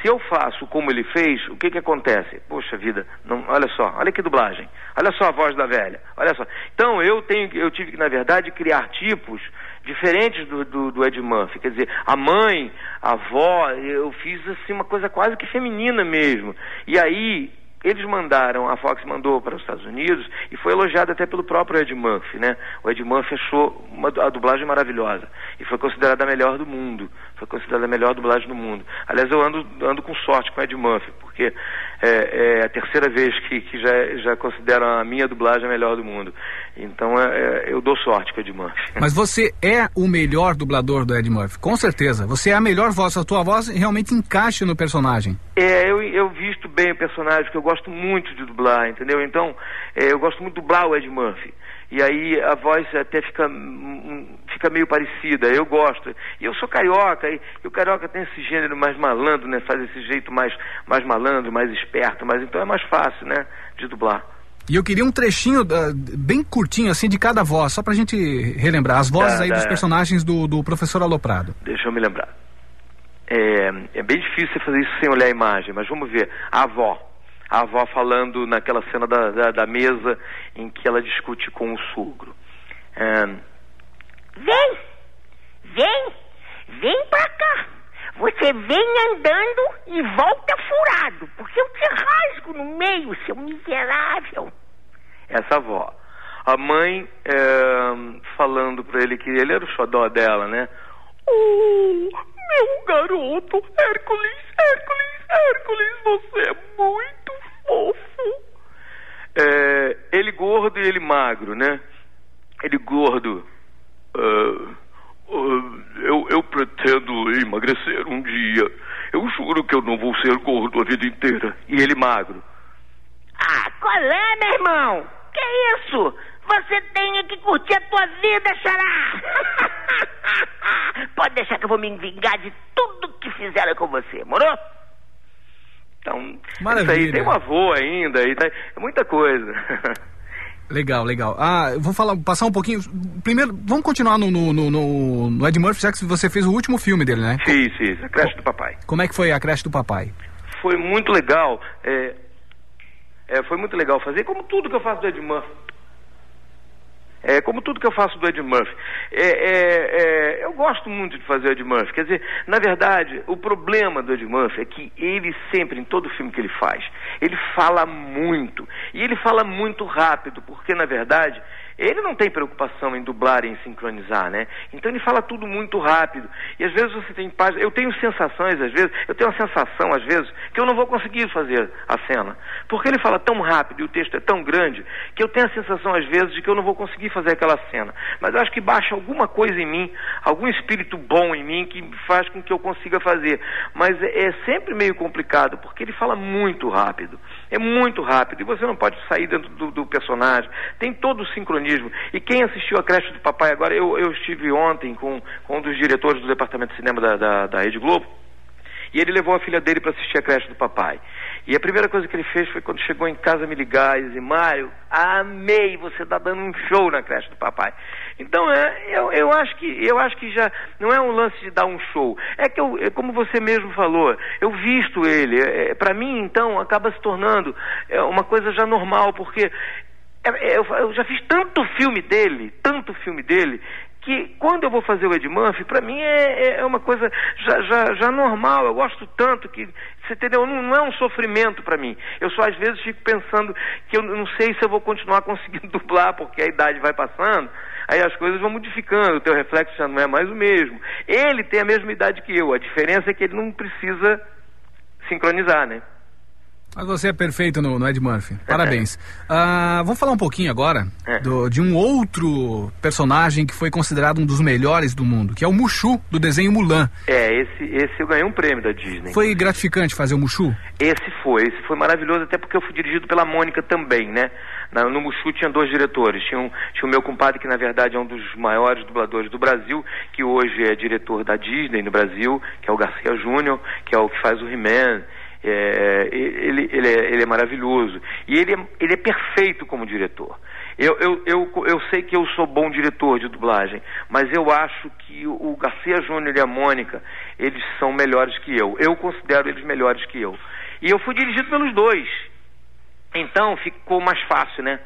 se eu faço como ele fez, o que que acontece? Poxa vida, não, olha só, olha que dublagem. Olha só a voz da velha. Olha só. Então eu tenho, eu tive que na verdade criar tipos diferentes do, do, do Ed Murphy. Quer dizer, a mãe, a avó, eu fiz assim uma coisa quase que feminina mesmo. E aí eles mandaram, a Fox mandou para os Estados Unidos e foi elogiado até pelo próprio Ed Murphy, né? O Ed Murphy achou uma, a dublagem maravilhosa e foi considerada a melhor do mundo. Foi considerada a melhor dublagem do mundo. Aliás, eu ando, ando com sorte com Ed Murphy, porque é, é a terceira vez que, que já, já consideram a minha dublagem a melhor do mundo. Então é, é, eu dou sorte com Ed Murphy. Mas [LAUGHS] você é o melhor dublador do Ed Murphy, com certeza. Você é a melhor voz, a tua voz realmente encaixa no personagem. É, eu, eu visto bem o personagem, porque eu gosto muito de dublar, entendeu? Então, é, eu gosto muito de dublar o Ed Murphy. E aí a voz até fica, hum, fica meio parecida, eu gosto. E eu sou carioca, e, e o carioca tem esse gênero mais malandro, né? Faz esse jeito mais, mais malandro, mais esperto, mas então é mais fácil, né? De dublar. E eu queria um trechinho uh, bem curtinho, assim, de cada voz, só pra gente relembrar. As vozes Tá, aí tá. dos personagens do, do professor Aloprado. Deixa eu me lembrar. É, é bem difícil fazer isso sem olhar a imagem, mas vamos ver. A avó. A avó falando naquela cena da, da, da mesa em que ela discute com o sogro. É, Vem, vem, vem pra cá. Você vem andando e volta furado, porque eu te rasgo no meio, seu miserável. essa avó. A mãe é, falando pra ele que ele era o xodó dela, né? Oh, meu garoto, Hércules, Hércules, Hércules, você é muito fofo. É, ele gordo e ele magro, né? Ele gordo. ah, ah, eu, eu pretendo emagrecer um dia. Eu juro que eu não vou ser gordo a vida inteira. E ele magro. Ah, qual é, meu irmão? Que isso? Você tem que curtir a tua vida, xará. [LAUGHS] Pode deixar que eu vou me vingar de tudo que fizeram com você, morou? Então, Maravilha. isso aí tem um avô ainda, e tá, é muita coisa. Legal, legal. Ah, vou falar, passar um pouquinho. Primeiro, vamos continuar no, no, no, no- Ed Murphy, já que você fez o último filme dele, né? Fiz, fiz, a creche do papai. Como é que foi a creche do papai? Foi muito legal. é, é, foi muito legal fazer, como tudo que eu faço do Ed Murphy. É, como tudo que eu faço do Ed Murphy. É, é, é, eu gosto muito de fazer o Ed Murphy. Quer dizer, na verdade, o problema do Ed Murphy é que ele sempre, em todo filme que ele faz, ele fala muito. E ele fala muito rápido, porque, na verdade, ele não tem preocupação em dublar e em sincronizar, né? Então ele fala tudo muito rápido. E às vezes você tem páginas. Eu tenho sensações, às vezes, eu tenho a sensação, às vezes, que eu não vou conseguir fazer a cena. Porque ele fala tão rápido e o texto é tão grande que eu tenho a sensação, às vezes, de que eu não vou conseguir fazer aquela cena. Mas eu acho que baixa alguma coisa em mim, algum espírito bom em mim que faz com que eu consiga fazer. Mas é, é sempre meio complicado, porque ele fala muito rápido. É muito rápido. E você não pode sair dentro do, do personagem. Tem todo o sincronismo. E quem assistiu a creche do papai agora, eu, eu estive ontem com, com um dos diretores do departamento de cinema da, da, da Rede Globo. E ele levou a filha dele para assistir a creche do papai. E a primeira coisa que ele fez foi quando chegou em casa me ligar e dizer, Mário, amei, você tá dando um show na creche do papai. Então é, eu, eu acho que eu acho que já não é um lance de dar um show. É que eu, é como você mesmo falou, eu visto ele. É, para mim então acaba se tornando é, uma coisa já normal, porque é, é, eu, já fiz tanto filme dele, tanto filme dele, que quando eu vou fazer o Ed Murphy, pra mim é, é uma coisa já, já, já normal, eu gosto tanto que, você entendeu? Não, não é um sofrimento pra mim. Eu só às vezes fico pensando que eu não sei se eu vou continuar [LAUGHS] conseguindo dublar, porque a idade vai passando, aí as coisas vão modificando, o teu reflexo já não é mais o mesmo. Ele tem a mesma idade que eu, a diferença é que ele não precisa sincronizar, né? Mas você é perfeito no, no Ed Murphy. Parabéns. [LAUGHS] Ah, vamos falar um pouquinho agora É. do- de um outro personagem que foi considerado um dos melhores do mundo, que é o Mushu, do desenho Mulan. É, esse, esse eu ganhei um prêmio da Disney. Foi gratificante fazer o Mushu? Esse foi, esse foi maravilhoso, até porque eu fui dirigido pela Mônica também, né? Na- no Mushu tinha dois diretores. Tinha, um, tinha o meu compadre, que na verdade é um dos maiores dubladores do Brasil, que hoje é diretor da Disney no Brasil, que é o Garcia Júnior, que é o que faz o He-Man. É, ele, ele, é, ele é maravilhoso. E ele é, ele é perfeito como diretor. Eu, eu, eu, eu sei que eu sou bom diretor de dublagem, mas eu acho que o Garcia Júnior e a Mônica, eles são melhores que eu. Eu considero eles melhores que eu. E eu fui dirigido pelos dois. Então ficou mais fácil, né?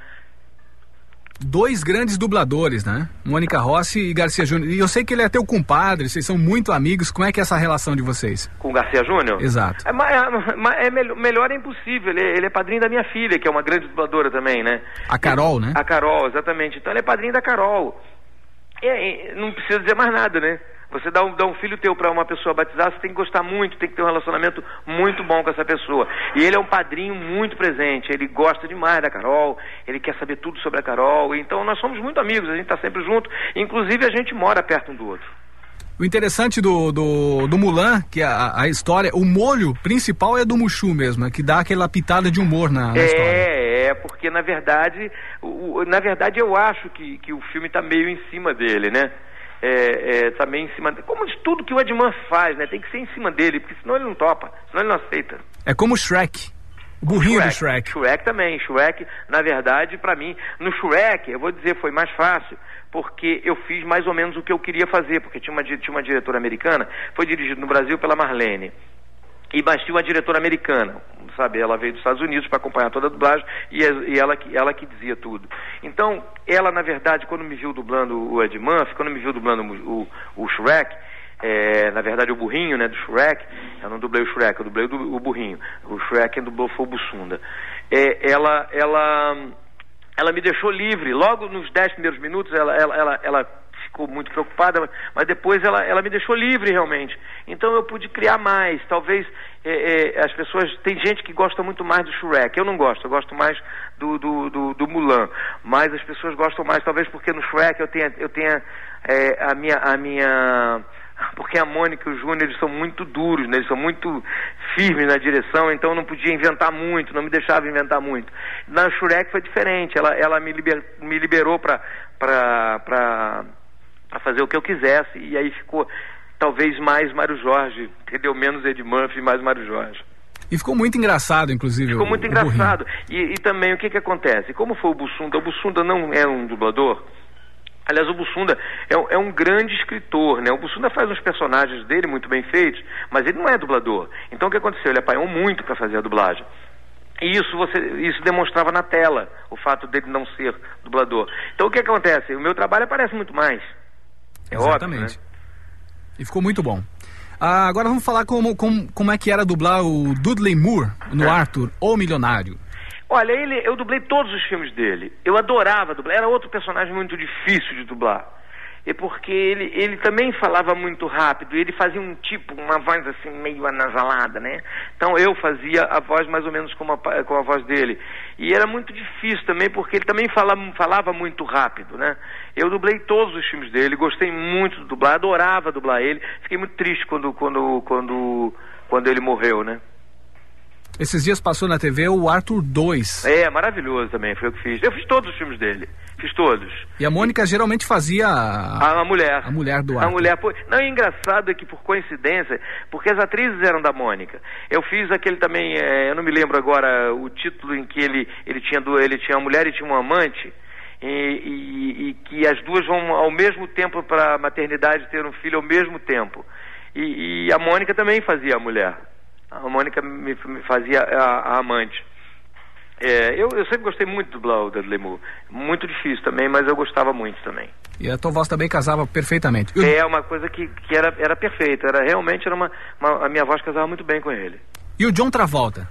Dois grandes dubladores, né? Mônica Rossi e Garcia Júnior. E eu sei que ele é teu compadre, vocês são muito amigos. Como é que é essa relação de vocês? Com o Garcia Júnior? Exato. É, é, é melhor, melhor é impossível. Ele, é- ele é padrinho da minha filha, que é uma grande dubladora também, né? A Carol, né? A Carol, exatamente. Então ele é padrinho da Carol. Não precisa dizer mais nada, né? Você dá um, dá um filho teu para uma pessoa batizar, você tem que gostar muito, tem que ter um relacionamento muito bom com essa pessoa. E ele é um padrinho muito presente, ele gosta demais da Carol, ele quer saber tudo sobre a Carol. Então nós somos muito amigos, a gente está sempre junto. Inclusive a gente mora perto um do outro. O interessante do, do, do Mulan, que a, a história, o molho principal é do Mushu mesmo, é que dá aquela pitada de humor na, na história. É, é, porque na verdade, o- na verdade eu acho que, que o filme está meio em cima dele, né? É, é, meio em cima dele. Como de tudo que o Edman faz, né? Tem que ser em cima dele, porque senão ele não topa, senão ele não aceita. É como o Shrek. O burrinho do Shrek. Shrek também. Shrek, na verdade, pra mim, no Shrek, eu vou dizer, foi mais fácil, porque eu fiz mais ou menos o que eu queria fazer, porque tinha uma, tinha uma diretora americana, foi dirigido no Brasil pela Marlene. E mas tinha uma diretora americana, sabe? Ela veio dos Estados Unidos para acompanhar toda a dublagem e, e ela, que- ela que dizia tudo. Então, ela, na verdade, quando me viu dublando o Ed Murphy, quando me viu dublando o, o, Shrek, é, na verdade o burrinho, né, do Shrek, eu não dublei o Shrek, eu dublei o, o burrinho. O Shrek quem dublou foi o Bussunda. É, ela, ela, ela me deixou livre. Logo nos dez primeiros minutos, ela, ela, ela, ela ficou muito preocupada, mas depois ela, ela me deixou livre realmente. Então eu pude criar mais. Talvez é, é, as pessoas. Tem gente que gosta muito mais do Shrek. Eu não gosto, eu gosto mais do, do, do, do Mulan. Mas as pessoas gostam mais, talvez porque no Shrek eu tenha, eu tenha é, a minha. A minha porque a Mônica e o Júnior eles são muito duros, né? eles são muito firmes na direção, então não podia inventar muito, não me deixava inventar muito. Na Shrek foi diferente, ela, ela me, liber, me liberou para para fazer o que eu quisesse, e aí ficou talvez mais Mário Jorge, entendeu? Menos Ed Murphy, mais Mário Jorge. E ficou muito engraçado, inclusive. Ficou o- muito o engraçado. E, e também o que que acontece? Como foi o Bussunda? O Bussunda não é um dublador. Aliás, o Bussunda é, um- é um grande escritor, né? O Bussunda faz uns personagens dele muito bem feitos, mas ele não é dublador. Então o que aconteceu? Ele apanhou muito para fazer a dublagem. E isso você, isso demonstrava na tela, o fato dele não ser dublador. Então o que acontece? O meu trabalho aparece muito mais. É Exatamente. óbvio, né? E ficou muito bom. Ah, agora vamos falar como, como, como é que era dublar o Dudley Moore no É. Arthur, o Milionário. Olha, ele, eu dublei todos os filmes dele. Eu adorava dublar. Era outro personagem muito difícil de dublar. E porque ele, ele também falava muito rápido. Ele fazia um tipo, uma voz assim meio anasalada, né? Então eu fazia a voz mais ou menos como a, pa- com a voz dele. E era muito difícil também porque ele também fala, falava muito rápido, né? Eu dublei todos os filmes dele, gostei muito de dublar, adorava dublar ele. Fiquei muito triste quando, quando, quando, quando ele morreu, né? Esses dias passou na TV o Arthur 2. É, maravilhoso também, foi o que fiz. Eu fiz todos os filmes dele, fiz todos. E a Mônica geralmente fazia a, A, a mulher. a mulher do A Arthur. mulher. pô, Não, e engraçado é que por coincidência, porque as atrizes eram da Mônica. Eu fiz aquele também, é, eu não me lembro agora o título em que ele, ele tinha ele tinha uma mulher e tinha um amante. E, e- e que as duas vão ao mesmo tempo para a maternidade ter um filho ao mesmo tempo. E, e a Mônica também fazia a mulher. A Mônica me, me fazia a, a amante. É, eu, eu sempre gostei muito do Blau da Lemu. Muito difícil também, mas eu gostava muito também. E a tua voz também casava perfeitamente. É uma coisa que, que era, era perfeita. Era, realmente era uma, uma- A minha voz casava muito bem com ele. E o John Travolta?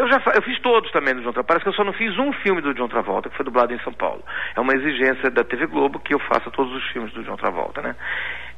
Eu já eu fiz todos também do John Travolta. Parece que eu só não fiz um filme do John Travolta, que foi dublado em São Paulo. É uma exigência da TV Globo que eu faça todos os filmes do John Travolta, né?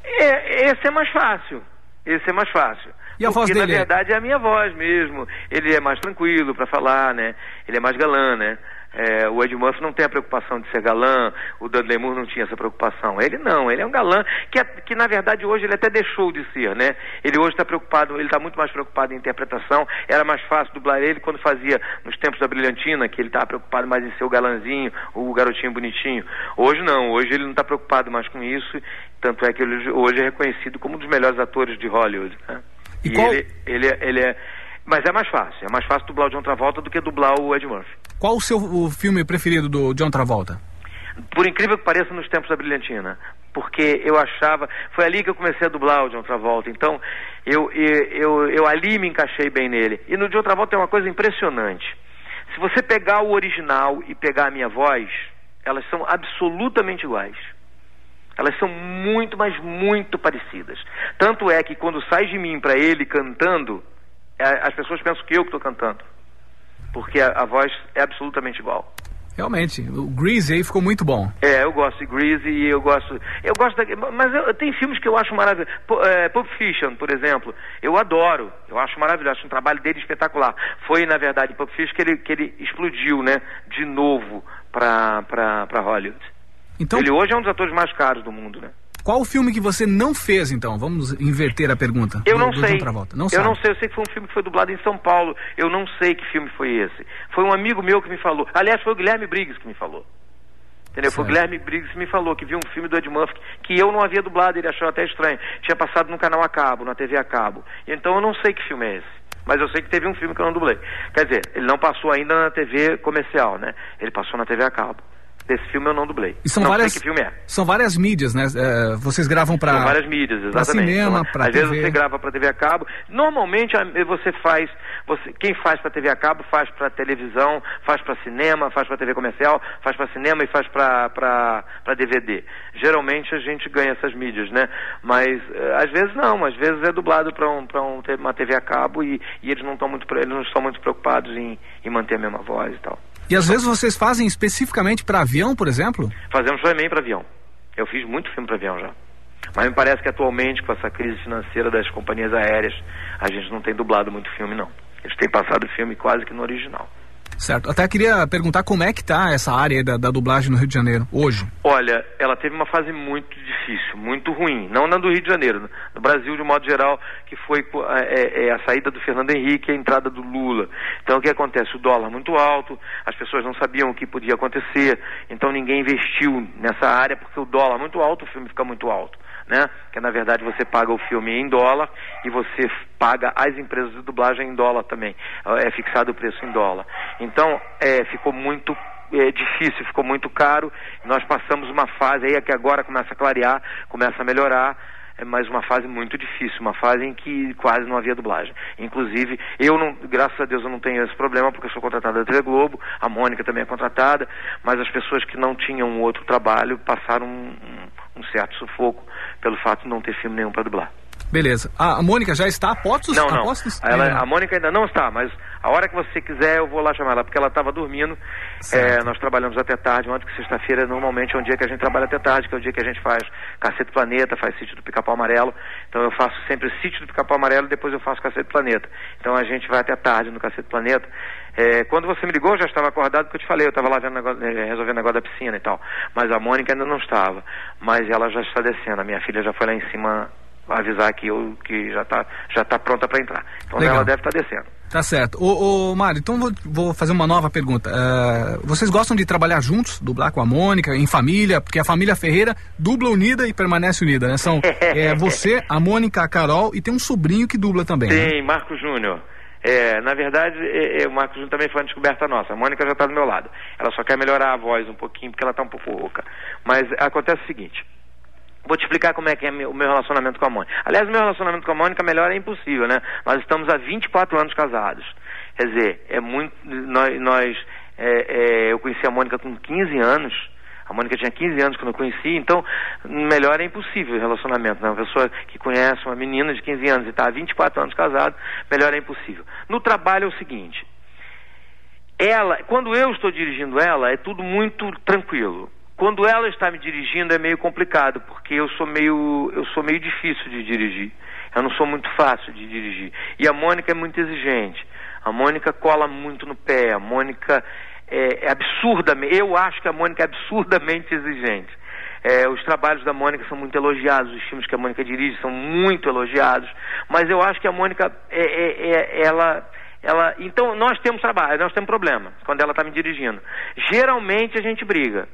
É, esse é mais fácil. Esse é mais fácil. E a voz Porque, dele é- na verdade, é a minha voz mesmo. Ele é mais tranquilo para falar, né? Ele é mais galã, né? É, o Ed Murphy não tem a preocupação de ser galã, o Dudley Moore não tinha essa preocupação. Ele não, ele é um galã que, é- que na verdade hoje ele até deixou de ser, né? Ele hoje está preocupado, ele está muito mais preocupado em interpretação. Era mais fácil dublar ele quando fazia nos tempos da Brilhantina, que ele estava preocupado mais em ser o galanzinho, o garotinho bonitinho. Hoje não, hoje ele não está preocupado mais com isso, tanto é que ele hoje é reconhecido como um dos melhores atores de Hollywood. Né? E E, qual- ele, ele, é- ele é. Mas é mais fácil, é mais fácil dublar o John Travolta do que dublar o Ed Murphy. Qual o seu o filme preferido do John Travolta? Por incrível que pareça, nos tempos da Brilhantina. Porque eu achava. Foi ali que eu comecei a dublar o John Travolta. Então, eu, eu, eu, eu ali me encaixei bem nele. E no John Travolta tem uma coisa impressionante. Se você pegar o original e pegar a minha voz, elas são absolutamente iguais. Elas são muito, mas muito parecidas. Tanto é que quando sai de mim para ele cantando, é, as pessoas pensam que eu que estou cantando. Porque a, a voz é absolutamente igual. Realmente, o Grease aí ficou muito bom. É, eu gosto de Greasy e eu gosto. Eu gosto da, Mas eu, tem filmes que eu acho maravilhosos. Pu- é, Pulp Fiction, por exemplo. Eu adoro. Eu acho maravilhoso. Acho um trabalho dele espetacular. Foi, na verdade, Pulp Fiction que ele, que ele explodiu, né? De novo pra Hollywood. Então, Ele hoje é um dos atores mais caros do mundo, né? Qual o filme que você não fez, então? Vamos inverter a pergunta. Eu do- não do sei. Não eu sabe. não sei, eu sei que foi um filme que foi dublado em São Paulo. Eu não sei que filme foi esse. Foi um amigo meu que me falou. Aliás, foi o Guilherme Briggs que me falou. Entendeu? Foi o Certo. Guilherme Briggs que me falou que viu um filme do Ed Murphy que eu não havia dublado, ele achou até estranho. Tinha passado no canal a cabo, na TV a cabo. Então eu não sei que filme é esse. Mas eu sei que teve um filme que eu não dublei. Quer dizer, ele não passou ainda na TV comercial, né? Ele passou na TV a cabo. Esse filme eu não dublei. E são não várias, sei que filme é. São várias mídias, né? É, vocês gravam para São várias mídias, exatamente. cinema, Então, pra Às vezes TV. você grava para TV a cabo. Normalmente você faz, você, quem faz para TV a cabo faz para televisão, faz para cinema, faz para TV comercial, faz para cinema e faz para DVD. Geralmente a gente ganha essas mídias, né? Mas eh, às vezes não, às vezes é dublado para um, pra um, uma TV a cabo e, e eles não estão muito, eles não estão muito preocupados em, em manter a mesma voz e tal. E às vezes vocês fazem especificamente para avião, por exemplo? Fazemos também para avião. Eu fiz muito filme para avião já. Mas me parece que atualmente, com essa crise financeira das companhias aéreas, a gente não tem dublado muito filme, não. Eles têm passado filme quase que no original. Certo. Até queria perguntar como é que tá essa área da, da dublagem no Rio de Janeiro hoje. Olha, ela teve uma fase muito difícil, muito ruim. Não na do Rio de Janeiro, no Brasil de modo geral, que foi é, é, a saída do Fernando Henrique e a entrada do Lula. Então o que acontece? O dólar muito alto, as pessoas não sabiam o que podia acontecer, então ninguém investiu nessa área porque o dólar muito alto, o filme fica muito alto. Né? Que na verdade você paga o filme em dólar e você paga as empresas de dublagem em dólar também. É fixado o preço em dólar. Então é, ficou muito é difícil, ficou muito caro. Nós passamos uma fase aí é que agora começa a clarear, começa a melhorar, é mais uma fase muito difícil, uma fase em que quase não havia dublagem. Inclusive, eu não, graças a Deus eu não tenho esse problema porque eu sou contratada da TV Globo, a Mônica também é contratada, mas as pessoas que não tinham outro trabalho passaram um- um certo sufoco pelo fato de não ter filme nenhum para dublar. Beleza. A, a Mônica já está a postos? Não, a não. postos? Ela- não. a Mônica ainda não está, mas a hora que você quiser eu vou lá chamar ela, porque ela estava dormindo. É, nós trabalhamos até tarde, ontem que sexta-feira normalmente é um dia que a gente trabalha até tarde, que é o dia que a gente faz Cacete Planeta, faz Sítio do Pica-Pau Amarelo. Então eu faço sempre Sítio do Pica-Pau Amarelo e depois eu faço Cacete Planeta. Então a gente vai até tarde no Cacete Planeta. É, quando você me ligou, eu já estava acordado, porque eu te falei, eu estava lá negócio, eh, resolvendo o negócio da piscina e tal. Mas a Mônica ainda não estava. Mas ela já está descendo. A minha filha já foi lá em cima avisar que eu que já está já tá pronta para entrar. Então Legal. ela deve estar descendo. Tá certo. Ô, ô Mário, então vou, vou fazer uma nova pergunta. Eh, vocês gostam de trabalhar juntos, dublar com a Mônica, em família? Porque a família Ferreira dubla unida e permanece unida, né? São [LAUGHS] é, você, a Mônica, a Carol e tem um sobrinho que dubla também. né? Tem, Marco Júnior. É, na verdade, é, é, o Marco Júnior também foi uma descoberta nossa. A Mônica já está do meu lado. Ela só quer melhorar a voz um pouquinho, porque ela está um pouco rouca. Mas acontece o seguinte. Vou te explicar como é que é o meu relacionamento com a Mônica. Aliás, o meu relacionamento com a Mônica melhor é impossível, né? Nós estamos há 24 anos casados. Quer dizer, é muito. Nós, nós é, é, eu conheci a Mônica com 15 anos. A Mônica tinha 15 anos quando eu conheci, então melhor é impossível o relacionamento. Né? Uma pessoa que conhece uma menina de 15 anos e está há 24 anos casado, melhor é impossível. No trabalho é o seguinte: ela, quando eu estou dirigindo ela, é tudo muito tranquilo. Quando ela está me dirigindo é meio complicado, porque eu sou meio, eu sou meio difícil de dirigir. Eu não sou muito fácil de dirigir. E a Mônica é muito exigente. A Mônica cola muito no pé. A Mônica é, é absurdamente. Eu acho que a Mônica é absurdamente exigente. É, os trabalhos da Mônica são muito elogiados, os filmes que a Mônica dirige são muito elogiados, mas eu acho que a Mônica, é, é- é- ela, ela, então nós temos trabalho, nós temos problema quando ela está me dirigindo. Geralmente a gente briga,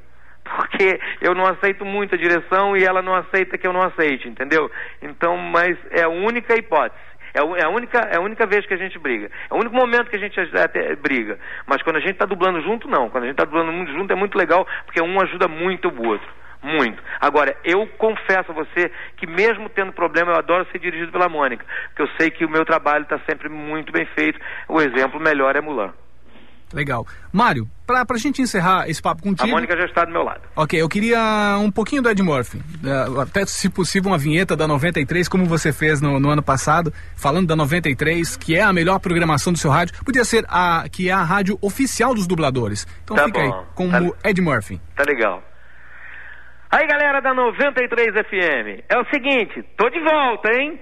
porque eu não aceito muito a direção e ela não aceita que eu não aceite, entendeu? Então, mas é a única hipótese. É a- é a única, é a única vez que a gente briga. É o único momento que a gente até briga. Mas quando a gente está dublando junto, não. Quando a gente está dublando muito junto é muito legal, porque um ajuda muito o outro. Muito. Agora, eu confesso a você que mesmo tendo problema, eu adoro ser dirigido pela Mônica. Porque eu sei que o meu trabalho está sempre muito bem feito. O exemplo melhor é Mulan. Legal. Mário, pra, pra gente encerrar esse papo A contigo. Mônica já está do meu lado. Ok, eu queria um pouquinho do Ed Murphy. Até, se possível, uma vinheta da 93, como você fez no, no ano passado, falando da 93, que é a melhor programação do seu rádio. Podia ser a que é a rádio oficial dos dubladores. Então Tá fica bom. aí, com Tá- o Ed Murphy. Tá legal. Aí, galera da 93 FM, é o seguinte, tô de volta, hein?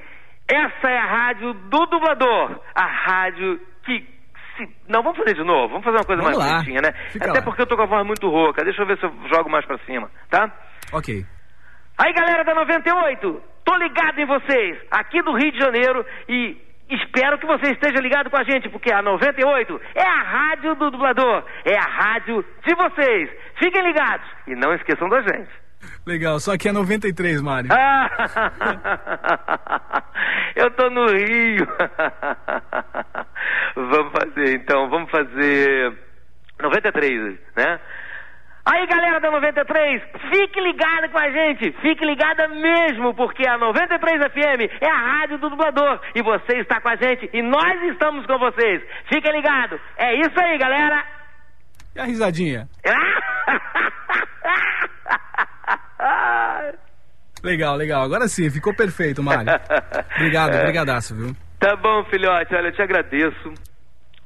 Essa é a rádio do dublador, a rádio que se... Não, vamos fazer de novo, vamos fazer uma coisa Vamos mais lá. bonitinha, né? Fica Até lá. porque eu tô com a voz muito rouca, deixa eu ver se eu jogo mais pra cima, tá? Ok. Aí, galera da 98, tô ligado em vocês, aqui do Rio de Janeiro e espero que você esteja ligado com a gente, porque a 98 é a rádio do dublador, é a rádio de vocês. Fiquem ligados e não esqueçam da gente. Legal, só que é 93, Mário. [LAUGHS] Eu tô no Rio. [LAUGHS] vamos fazer, então, vamos fazer 93, né? Aí, galera da 93, fique ligada com a gente, fique ligada mesmo, porque a 93 FM é a rádio do dublador e você está com a gente e nós estamos com vocês. Fique ligado. É isso aí, galera. E a risadinha? [LAUGHS] legal, legal. Agora sim, ficou perfeito, Mário. [LAUGHS] Obrigado, brigadaço, viu? Tá bom, filhote, olha, eu te agradeço.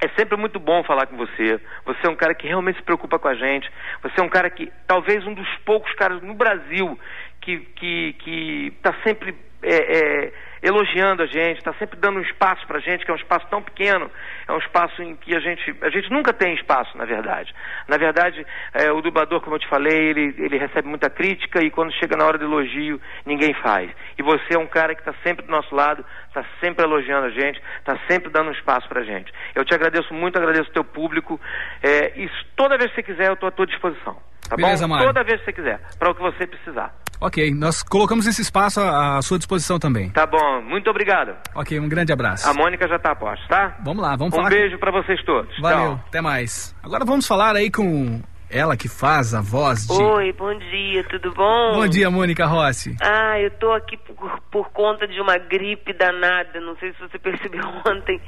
É sempre muito bom falar com você. Você é um cara que realmente se preocupa com a gente. Você é um cara que, talvez um dos poucos caras no Brasil que que que tá sempre é, é, elogiando a gente, está sempre dando um espaço pra gente, que é um espaço tão pequeno, é um espaço em que a gente a gente nunca tem espaço, na verdade. Na verdade, é, o dublador, como eu te falei, ele ele recebe muita crítica e quando chega na hora do elogio, ninguém faz. E você é um cara que está sempre do nosso lado, está sempre elogiando a gente, está sempre dando um espaço pra gente. Eu te agradeço muito, agradeço o teu público. É, e toda vez que você quiser, eu estou à tua disposição. Tá Beleza, bom? Mário. Toda vez que você quiser, para o que você precisar. Ok, nós colocamos esse espaço à à sua disposição também. Tá bom, muito obrigado. Ok, um grande abraço. A Mônica já tá a posto, tá? Vamos lá, vamos um falar. beijo pra vocês todos. Valeu, Tchau. até mais. Agora vamos falar aí com ela que faz a voz de. Oi, bom dia, tudo bom? Bom dia, Mônica Rossi. Ah, eu tô aqui por, por conta de uma gripe danada, não sei se você percebeu [LAUGHS] ontem.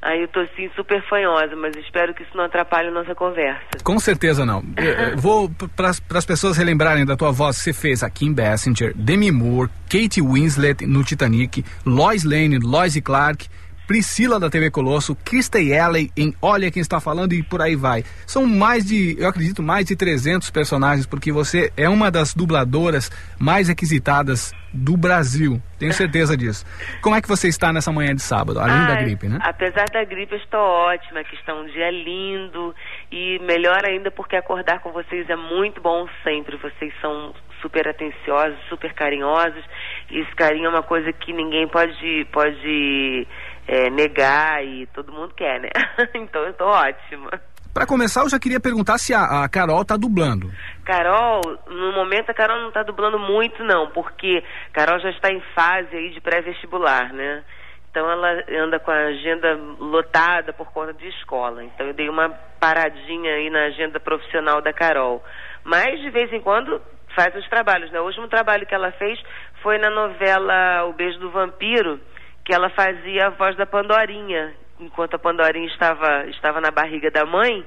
Aí eu tô assim super fanhosa, mas espero que isso não atrapalhe a nossa conversa. Com certeza não. Eu- [LAUGHS] eu vou para as pessoas relembrarem da tua voz, você fez a Kim Basinger, Demi Moore, Kate Winslet no Titanic, Lois Lane, Lois Clark, Priscila da TV Colosso, Kirstie Alley em Olha Quem Está Falando e por aí vai. São mais de, eu acredito, mais de 300 personagens, porque você é uma das dubladoras mais requisitadas do Brasil. Tenho certeza disso. Como é que você está nessa manhã de sábado, além da gripe, né? Apesar da gripe, eu estou ótima, que está um dia lindo e melhor ainda porque acordar com vocês é muito bom sempre. Vocês são super atenciosos, super carinhosos e esse carinho é uma coisa que ninguém pode pode é, negar e todo mundo quer, né? [LAUGHS] então eu estou ótima. Para começar, eu já queria perguntar se a, a Carol tá dublando. Carol, no momento a Carol não está dublando muito não, porque Carol já está em fase aí de pré-vestibular, né? Então ela anda com a agenda lotada por conta de escola. Então eu dei uma paradinha aí na agenda profissional da Carol. Mas de vez em quando faz os trabalhos, né? O último trabalho que ela fez foi na novela O Beijo do Vampiro, que ela fazia a voz da Pandorinha. Enquanto a Pandorinha estava, estava na barriga da mãe,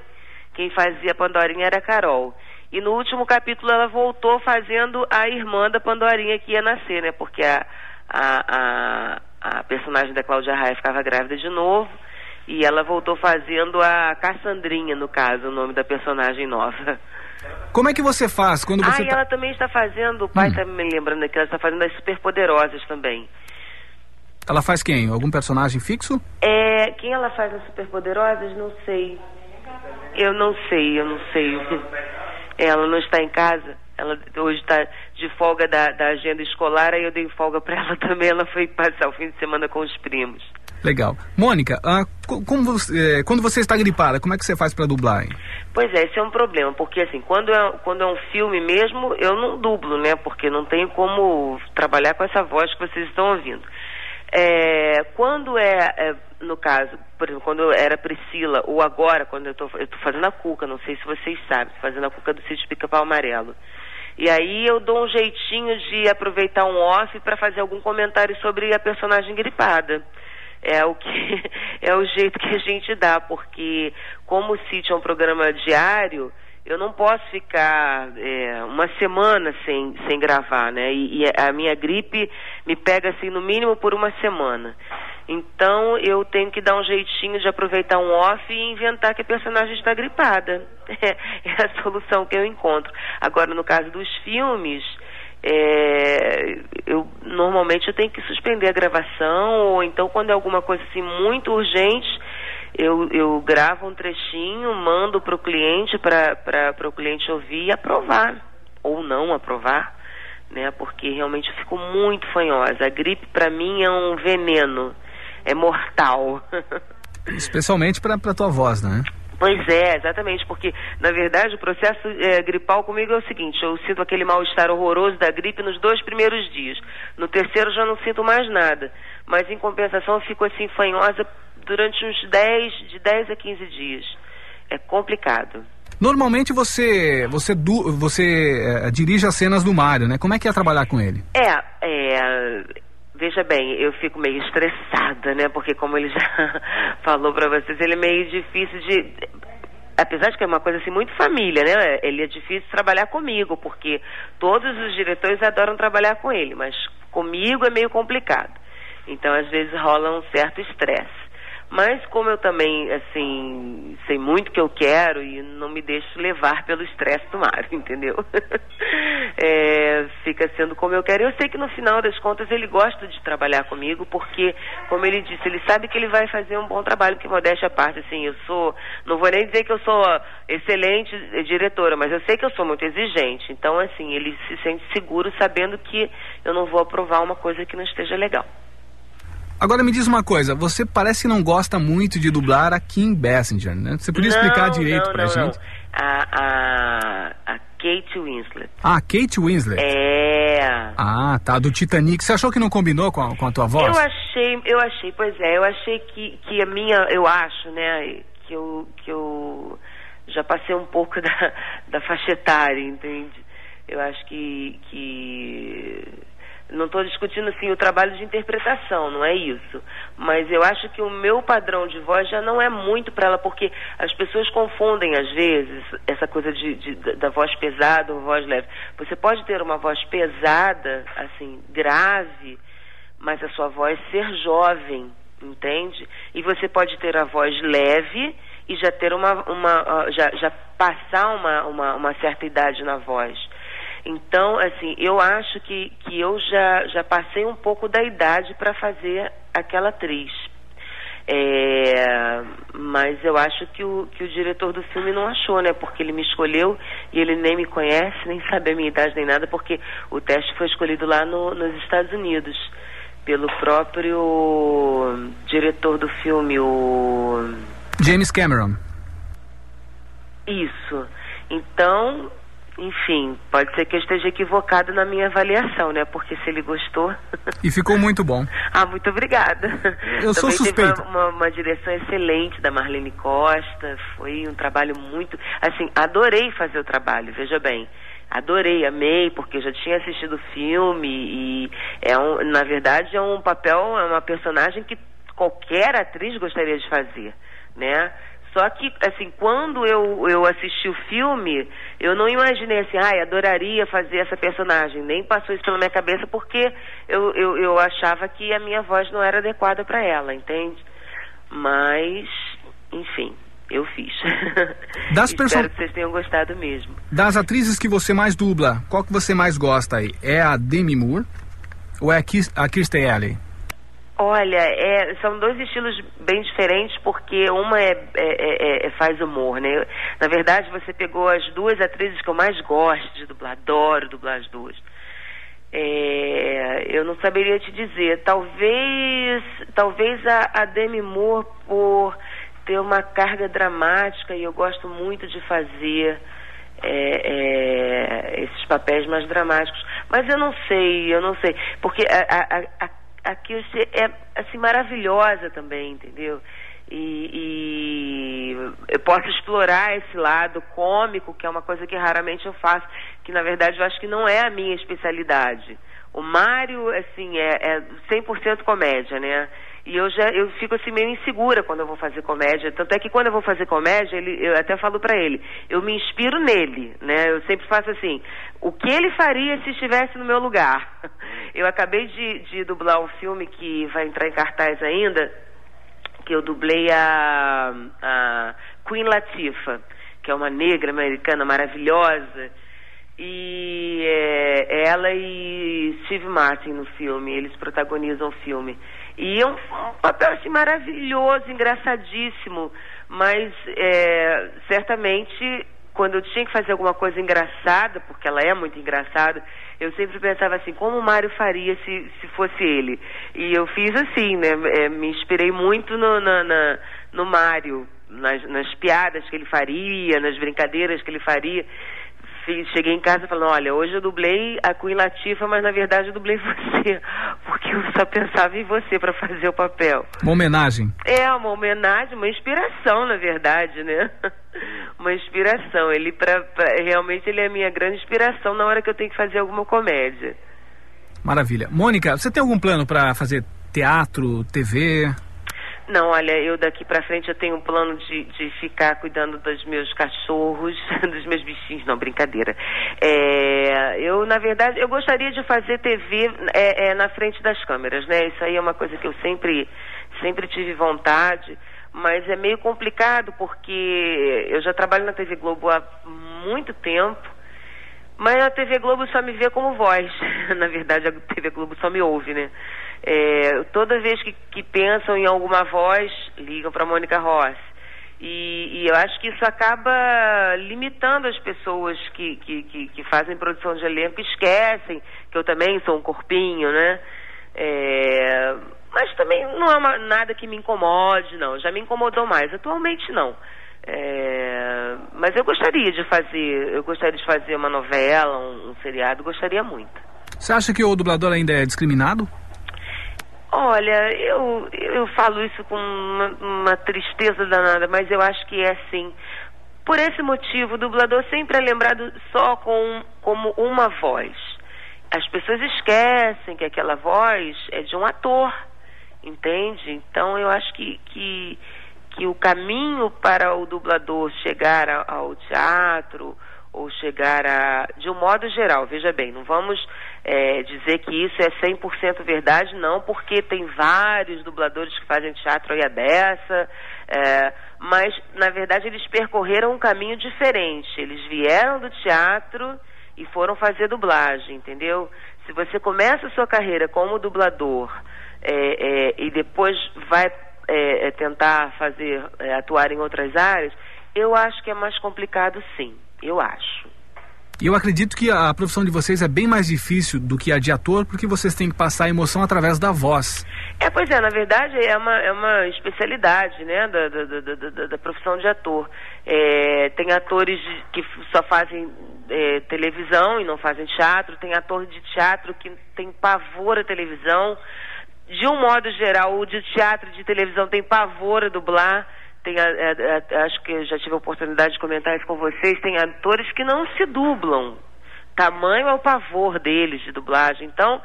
quem fazia a Pandorinha era a Carol. E no último capítulo ela voltou fazendo a irmã da Pandorinha que ia nascer, né? Porque a, a, a, a personagem da Cláudia Raia ficava grávida de novo. E ela voltou fazendo a Cassandrinha, no caso, o nome da personagem nova. Como é que você faz quando Ah, você e tá... ela também está fazendo, o pai está me lembrando aqui, ela está fazendo as Superpoderosas também. Ela faz quem? Algum personagem fixo? É, quem ela faz nas Superpoderosas? Não sei. Eu não sei, eu não sei. [LAUGHS] Ela não está em casa. Ela hoje está de folga da, da agenda escolar, aí eu dei folga para ela [LAUGHS] também. Ela foi passar o fim de semana com os primos. Legal. Mônica, ah, você- eh, quando você está gripada, como é que você faz para dublar? hein? Pois é, esse é um problema, porque assim, quando é, quando é um filme mesmo, eu não dublo, né? Porque não tenho como trabalhar com essa voz que vocês estão ouvindo. É, quando é, é, no caso, por exemplo, quando eu era Priscila, ou agora, quando eu estou fazendo a Cuca, não sei se vocês sabem, fazendo a Cuca do sítio Pica-Pau Amarelo. E aí eu dou um jeitinho de aproveitar um off para fazer algum comentário sobre a personagem gripada. É o que [LAUGHS] é o jeito que a gente dá, porque como o sítio é um programa diário, eu não posso ficar é, uma semana sem, sem gravar, né? E, e a minha gripe me pega assim no mínimo por uma semana. Então eu tenho que dar um jeitinho de aproveitar um off e inventar que a personagem está gripada. [LAUGHS] É, a solução que eu encontro. Agora no caso dos filmes, é, eu normalmente eu tenho que suspender a gravação ou então quando é alguma coisa assim muito urgente eu, eu gravo um trechinho mando para o cliente para o cliente ouvir e aprovar ou não aprovar né porque realmente eu fico muito fanhosa a gripe para mim é um veneno é mortal [LAUGHS] Especialmente para tua voz, né? Pois é, exatamente, porque na verdade o processo é, gripal comigo é o seguinte: eu sinto aquele mal-estar horroroso da gripe nos dois primeiros dias. No terceiro já não sinto mais nada. Mas em compensação eu fico assim fanhosa durante uns 10, de 10 a 15 dias. É complicado. Normalmente você você du, você é, dirige as cenas do Mário, né? Como é que é trabalhar com ele? É, é veja bem, eu fico meio estressada, né? Porque como ele [LAUGHS] já falou para vocês, ele é meio difícil de apesar de que é uma coisa assim muito família, né? Ele é difícil trabalhar comigo, porque todos os diretores adoram trabalhar com ele, mas comigo é meio complicado. Então, às vezes rola um certo estresse. Mas como eu também, assim, sei muito que eu quero e não me deixo levar pelo estresse do mar, [LAUGHS] entendeu? é, fica sendo como eu quero. Eu sei que no final das contas ele gosta de trabalhar comigo, porque, como ele disse, ele sabe que ele vai fazer um bom trabalho, que modéstia à parte, assim, eu sou, não vou nem dizer que eu sou excelente diretora, mas eu sei que eu sou muito exigente. Então, assim, ele se sente seguro sabendo que eu não vou aprovar uma coisa que não esteja legal. Agora me diz uma coisa, você parece que não gosta muito de dublar a Kim Basinger, né? Você podia explicar não, direito não, pra não, gente? Não. A, a, a Kate Winslet. Ah, Kate Winslet. É. Ah, tá, do Titanic. Você achou que não combinou com a, com a tua voz? Eu achei, eu achei, pois é, eu achei que, que a minha, eu acho, né, que eu, que eu já passei um pouco [LAUGHS] da, da faixa etária, entende? Eu acho que, que não estou discutindo assim o trabalho de interpretação, não é isso. Mas eu acho que o meu padrão de voz já não é muito para ela, porque as pessoas confundem às vezes essa coisa de, de, da voz pesada ou voz leve. Você pode ter uma voz pesada, assim, grave, mas a sua voz ser jovem, entende? E você pode ter a voz leve e já ter uma, uma já, já passar uma, uma, uma certa idade na voz. Então, assim, eu acho que, que eu já, já passei um pouco da idade para fazer aquela atriz. É, mas eu acho que o, que o diretor do filme não achou, né? Porque ele me escolheu e ele nem me conhece, [LAUGHS] nem sabe a minha idade nem nada, porque o teste foi escolhido lá no, nos Estados Unidos pelo próprio diretor do filme, o James Cameron. Isso. Então, enfim, pode ser que eu esteja equivocado na minha avaliação, né? Porque se ele gostou. E ficou muito bom. [LAUGHS] ah, muito obrigada. Eu sou Também suspeito. Teve uma, uma, uma, direção excelente da Marlene Costa. Foi um trabalho muito. Assim, adorei fazer o trabalho, veja bem. Adorei, amei, porque eu já tinha assistido o filme e é um, na verdade é um papel, é uma personagem que qualquer atriz gostaria de fazer, né? Só que, assim, quando eu, eu assisti o filme, eu não imaginei assim, ai, adoraria fazer essa personagem. Nem passou isso pela minha cabeça porque eu, eu, eu achava que a minha voz não era adequada para ela, entende? Mas, enfim, eu fiz. [LAUGHS] Das Espero person... que vocês tenham gostado mesmo. Das atrizes que você mais dubla, qual que você mais gosta aí? É a Demi Moore ou é a Kirsten Alley? Olha, é, são dois estilos bem diferentes porque uma é, é, é, faz humor, né? Na verdade, você pegou as duas atrizes que eu mais gosto de dublar, adoro dublar as duas. É, eu não saberia te dizer. Talvez, talvez a, a Demi Moore por ter uma carga dramática e eu gosto muito de fazer esses papéis mais dramáticos. Mas eu não sei, eu não sei, porque a, a, a a Kirsten é assim maravilhosa também, entendeu? E, e, eu posso explorar esse lado cômico, que é uma coisa que raramente eu faço, que na verdade eu acho que não é a minha especialidade. O Mário, assim, é, é 100% comédia, né? E eu já eu fico assim meio insegura quando eu vou fazer comédia. Tanto é que quando eu vou fazer comédia, ele, eu até falo para ele, eu me inspiro nele, né? Eu sempre faço assim, o que ele faria se estivesse no meu lugar? [LAUGHS] Eu acabei de, de dublar um filme que vai entrar em cartaz ainda, que eu dublei a, a Queen Latifah, que é uma negra americana maravilhosa. E é, ela e Steve Martin no filme, eles protagonizam o filme. E é um, um papel assim, maravilhoso, engraçadíssimo, mas é, certamente quando eu tinha que fazer alguma coisa engraçada, porque ela é muito engraçada, eu sempre pensava assim, como o Mário faria se, se fosse ele? E eu fiz assim, né? É, me inspirei muito no, na, na, no Mário, nas, nas piadas que ele faria, nas brincadeiras que ele faria. Cheguei em casa falando, olha, hoje eu dublei a Queen Latifa, mas na verdade eu dublei [LAUGHS] você, porque eu só pensava em você para fazer o papel. Uma homenagem. É uma homenagem, uma inspiração, na verdade, né? [LAUGHS] Uma inspiração. Ele pra, pra- realmente ele é a minha grande inspiração na hora que eu tenho que fazer alguma comédia. Maravilha. Mônica, você tem algum plano para fazer teatro, TV? Não, olha, eu daqui pra frente eu tenho um plano de, de ficar cuidando dos meus cachorros, [LAUGHS] dos meus bichinhos, não, brincadeira. É, eu, na verdade, eu gostaria de fazer TV é, é, na frente das câmeras, né? Isso aí é uma coisa que eu sempre, sempre tive vontade, mas é meio complicado porque eu já trabalho na TV Globo há muito tempo, mas a TV Globo só me vê como voz. [LAUGHS] Na verdade, a TV Globo só me ouve, né? É, toda vez que, que pensam em alguma voz, ligam para Mônica Rossi. E, e eu acho que isso acaba limitando as pessoas que, que, que, que fazem produção de elenco, esquecem que eu também sou um corpinho, né? É, mas também não é uma- nada que me incomode, não. Já me incomodou mais. Atualmente, não. É, mas eu gostaria de fazer, eu gostaria de fazer uma novela, um, um seriado, gostaria muito. Você acha que o dublador ainda é discriminado? Olha, eu, eu falo isso com uma, uma tristeza danada, mas eu acho que é assim. Por esse motivo, o dublador sempre é lembrado só com, como uma voz. As pessoas esquecem que aquela voz é de um ator, entende? Então eu acho que, que, que o caminho para o dublador chegar a- ao teatro ou chegar a. De um modo geral, veja bem, não vamos é, dizer que isso é 100% verdade, não, porque tem vários dubladores que fazem teatro aí a dessa, é, mas na verdade eles percorreram um caminho diferente. Eles vieram do teatro e foram fazer dublagem, entendeu? Se você começa a sua carreira como dublador é, é, e depois vai é, é, tentar fazer atuar em outras áreas, eu acho que é mais complicado, sim. Eu acho. E eu acredito que a profissão de vocês é bem mais difícil do que a de ator, porque vocês têm que passar a emoção através da voz. É, pois é, na verdade é uma, é uma especialidade, né, da, da, da, da- da- profissão de ator. É, tem atores que só fazem é, televisão e não fazem teatro, tem ator de teatro que tem pavor à televisão. De um modo geral, o de teatro e de televisão tem pavor a dublar. Tem, a- a- a- acho que já tive a oportunidade de comentar isso com vocês, tem atores que não se dublam. Tamanho é o pavor deles de dublagem. Então,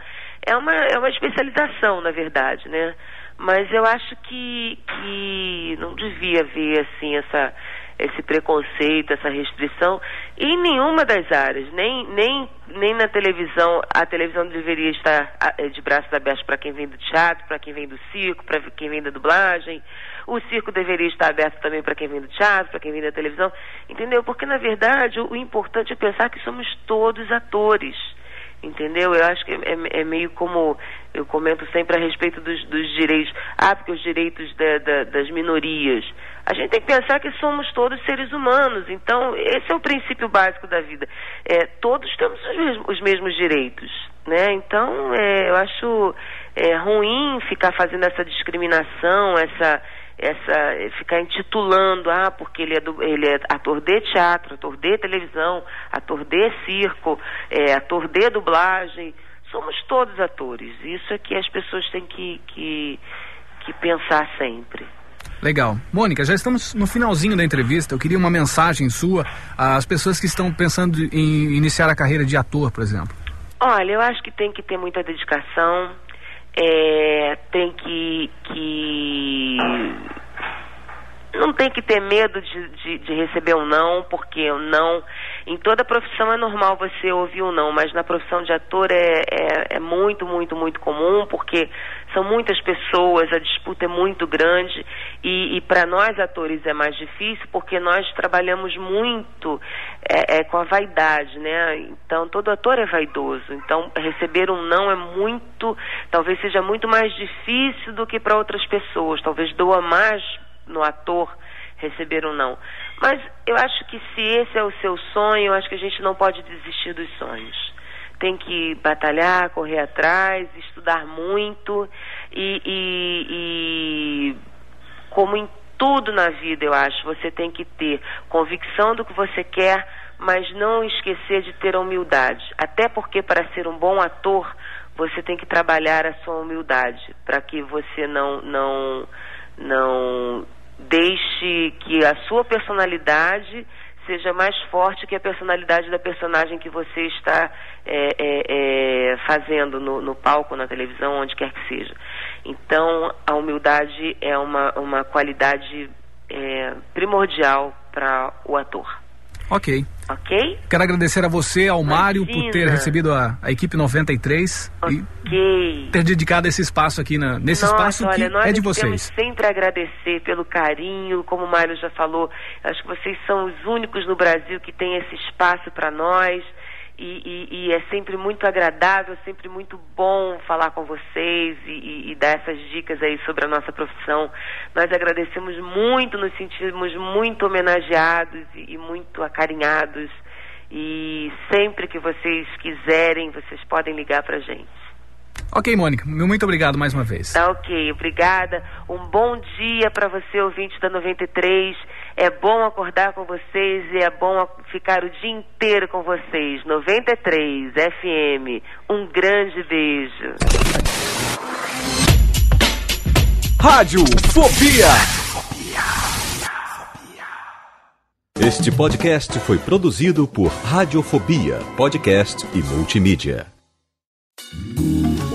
é uma, é uma especialização, na verdade, né? Mas eu acho que, que não devia haver, assim, essa, esse preconceito, essa restrição em nenhuma das áreas, nem, nem, nem na televisão. A televisão deveria estar eh, de braços abertos para quem vem do teatro, para quem vem do circo, para quem vem da dublagem. O circo deveria estar aberto também para quem vem do teatro, para quem vem da televisão, entendeu? Porque, na verdade, o, o importante é pensar que somos todos atores. Entendeu? Eu acho que é, é meio como eu comento sempre a respeito dos, dos direitos. Ah, porque os direitos da- da- das minorias. A gente tem que pensar que somos todos seres humanos. Então, esse é o princípio básico da vida. É, todos temos os mesmos, os mesmos direitos. Né? Então, é, eu acho é, ruim ficar fazendo essa discriminação, essa essa ficar intitulando ah porque ele é do- ele é ator de teatro ator de televisão ator de circo é, ator de dublagem somos todos atores isso é que as pessoas têm que que, que pensar sempre Legal. Mônica, já estamos no finalzinho da entrevista. Eu queria uma mensagem sua às pessoas que estão pensando em iniciar a carreira de ator, por exemplo. Olha, eu acho que tem que ter muita dedicação, é, tem que, que. Não tem que ter medo de, de, de receber um não, porque o não. Em toda profissão é normal você ouvir um não, mas na profissão de ator é, é, é muito, muito, muito comum, porque são muitas pessoas, a disputa é muito grande e, e para nós atores é mais difícil porque nós trabalhamos muito é, é, com a vaidade, né? Então todo ator é vaidoso, então receber um não é muito, talvez seja muito mais difícil do que para outras pessoas, talvez doa mais no ator receber um não. Mas eu acho que se esse é o seu sonho, eu acho que a gente não pode desistir dos sonhos tem que batalhar, correr atrás, estudar muito e, e- e como em tudo na vida, eu acho. Você tem que ter convicção do que você quer, mas não esquecer de ter humildade. Até porque para ser um bom ator, você tem que trabalhar a sua humildade, para que você não não não deixe que a sua personalidade seja mais forte que a personalidade da personagem que você está é, é, é, fazendo no, no, palco, na televisão, onde quer que seja. Então, a humildade é uma, uma qualidade é, primordial para o ator. Ok. Ok? Quero agradecer a você, ao Imagina. Mário, por ter recebido a, a equipe 93 Ok. e ter dedicado esse espaço aqui, na, nesse Nossa, espaço olha, que nós é de temos vocês. sempre agradecer pelo carinho, como o Mário já falou, acho que vocês são os únicos no Brasil que têm esse espaço para nós. E, e, e, é sempre muito agradável, sempre muito bom falar com vocês e, e, dar essas dicas aí sobre a nossa profissão. Nós agradecemos muito, nos sentimos muito homenageados e, muito acarinhados. E sempre que vocês quiserem, vocês podem ligar pra gente. Ok, Mônica, muito obrigado mais uma vez. Tá ok, obrigada. Um bom dia para você, ouvinte da 93. É bom acordar com vocês e é bom ficar o dia inteiro com vocês. 93 FM. Um grande beijo. Rádio Fobia. Este podcast foi produzido por Radiofobia, podcast e multimídia.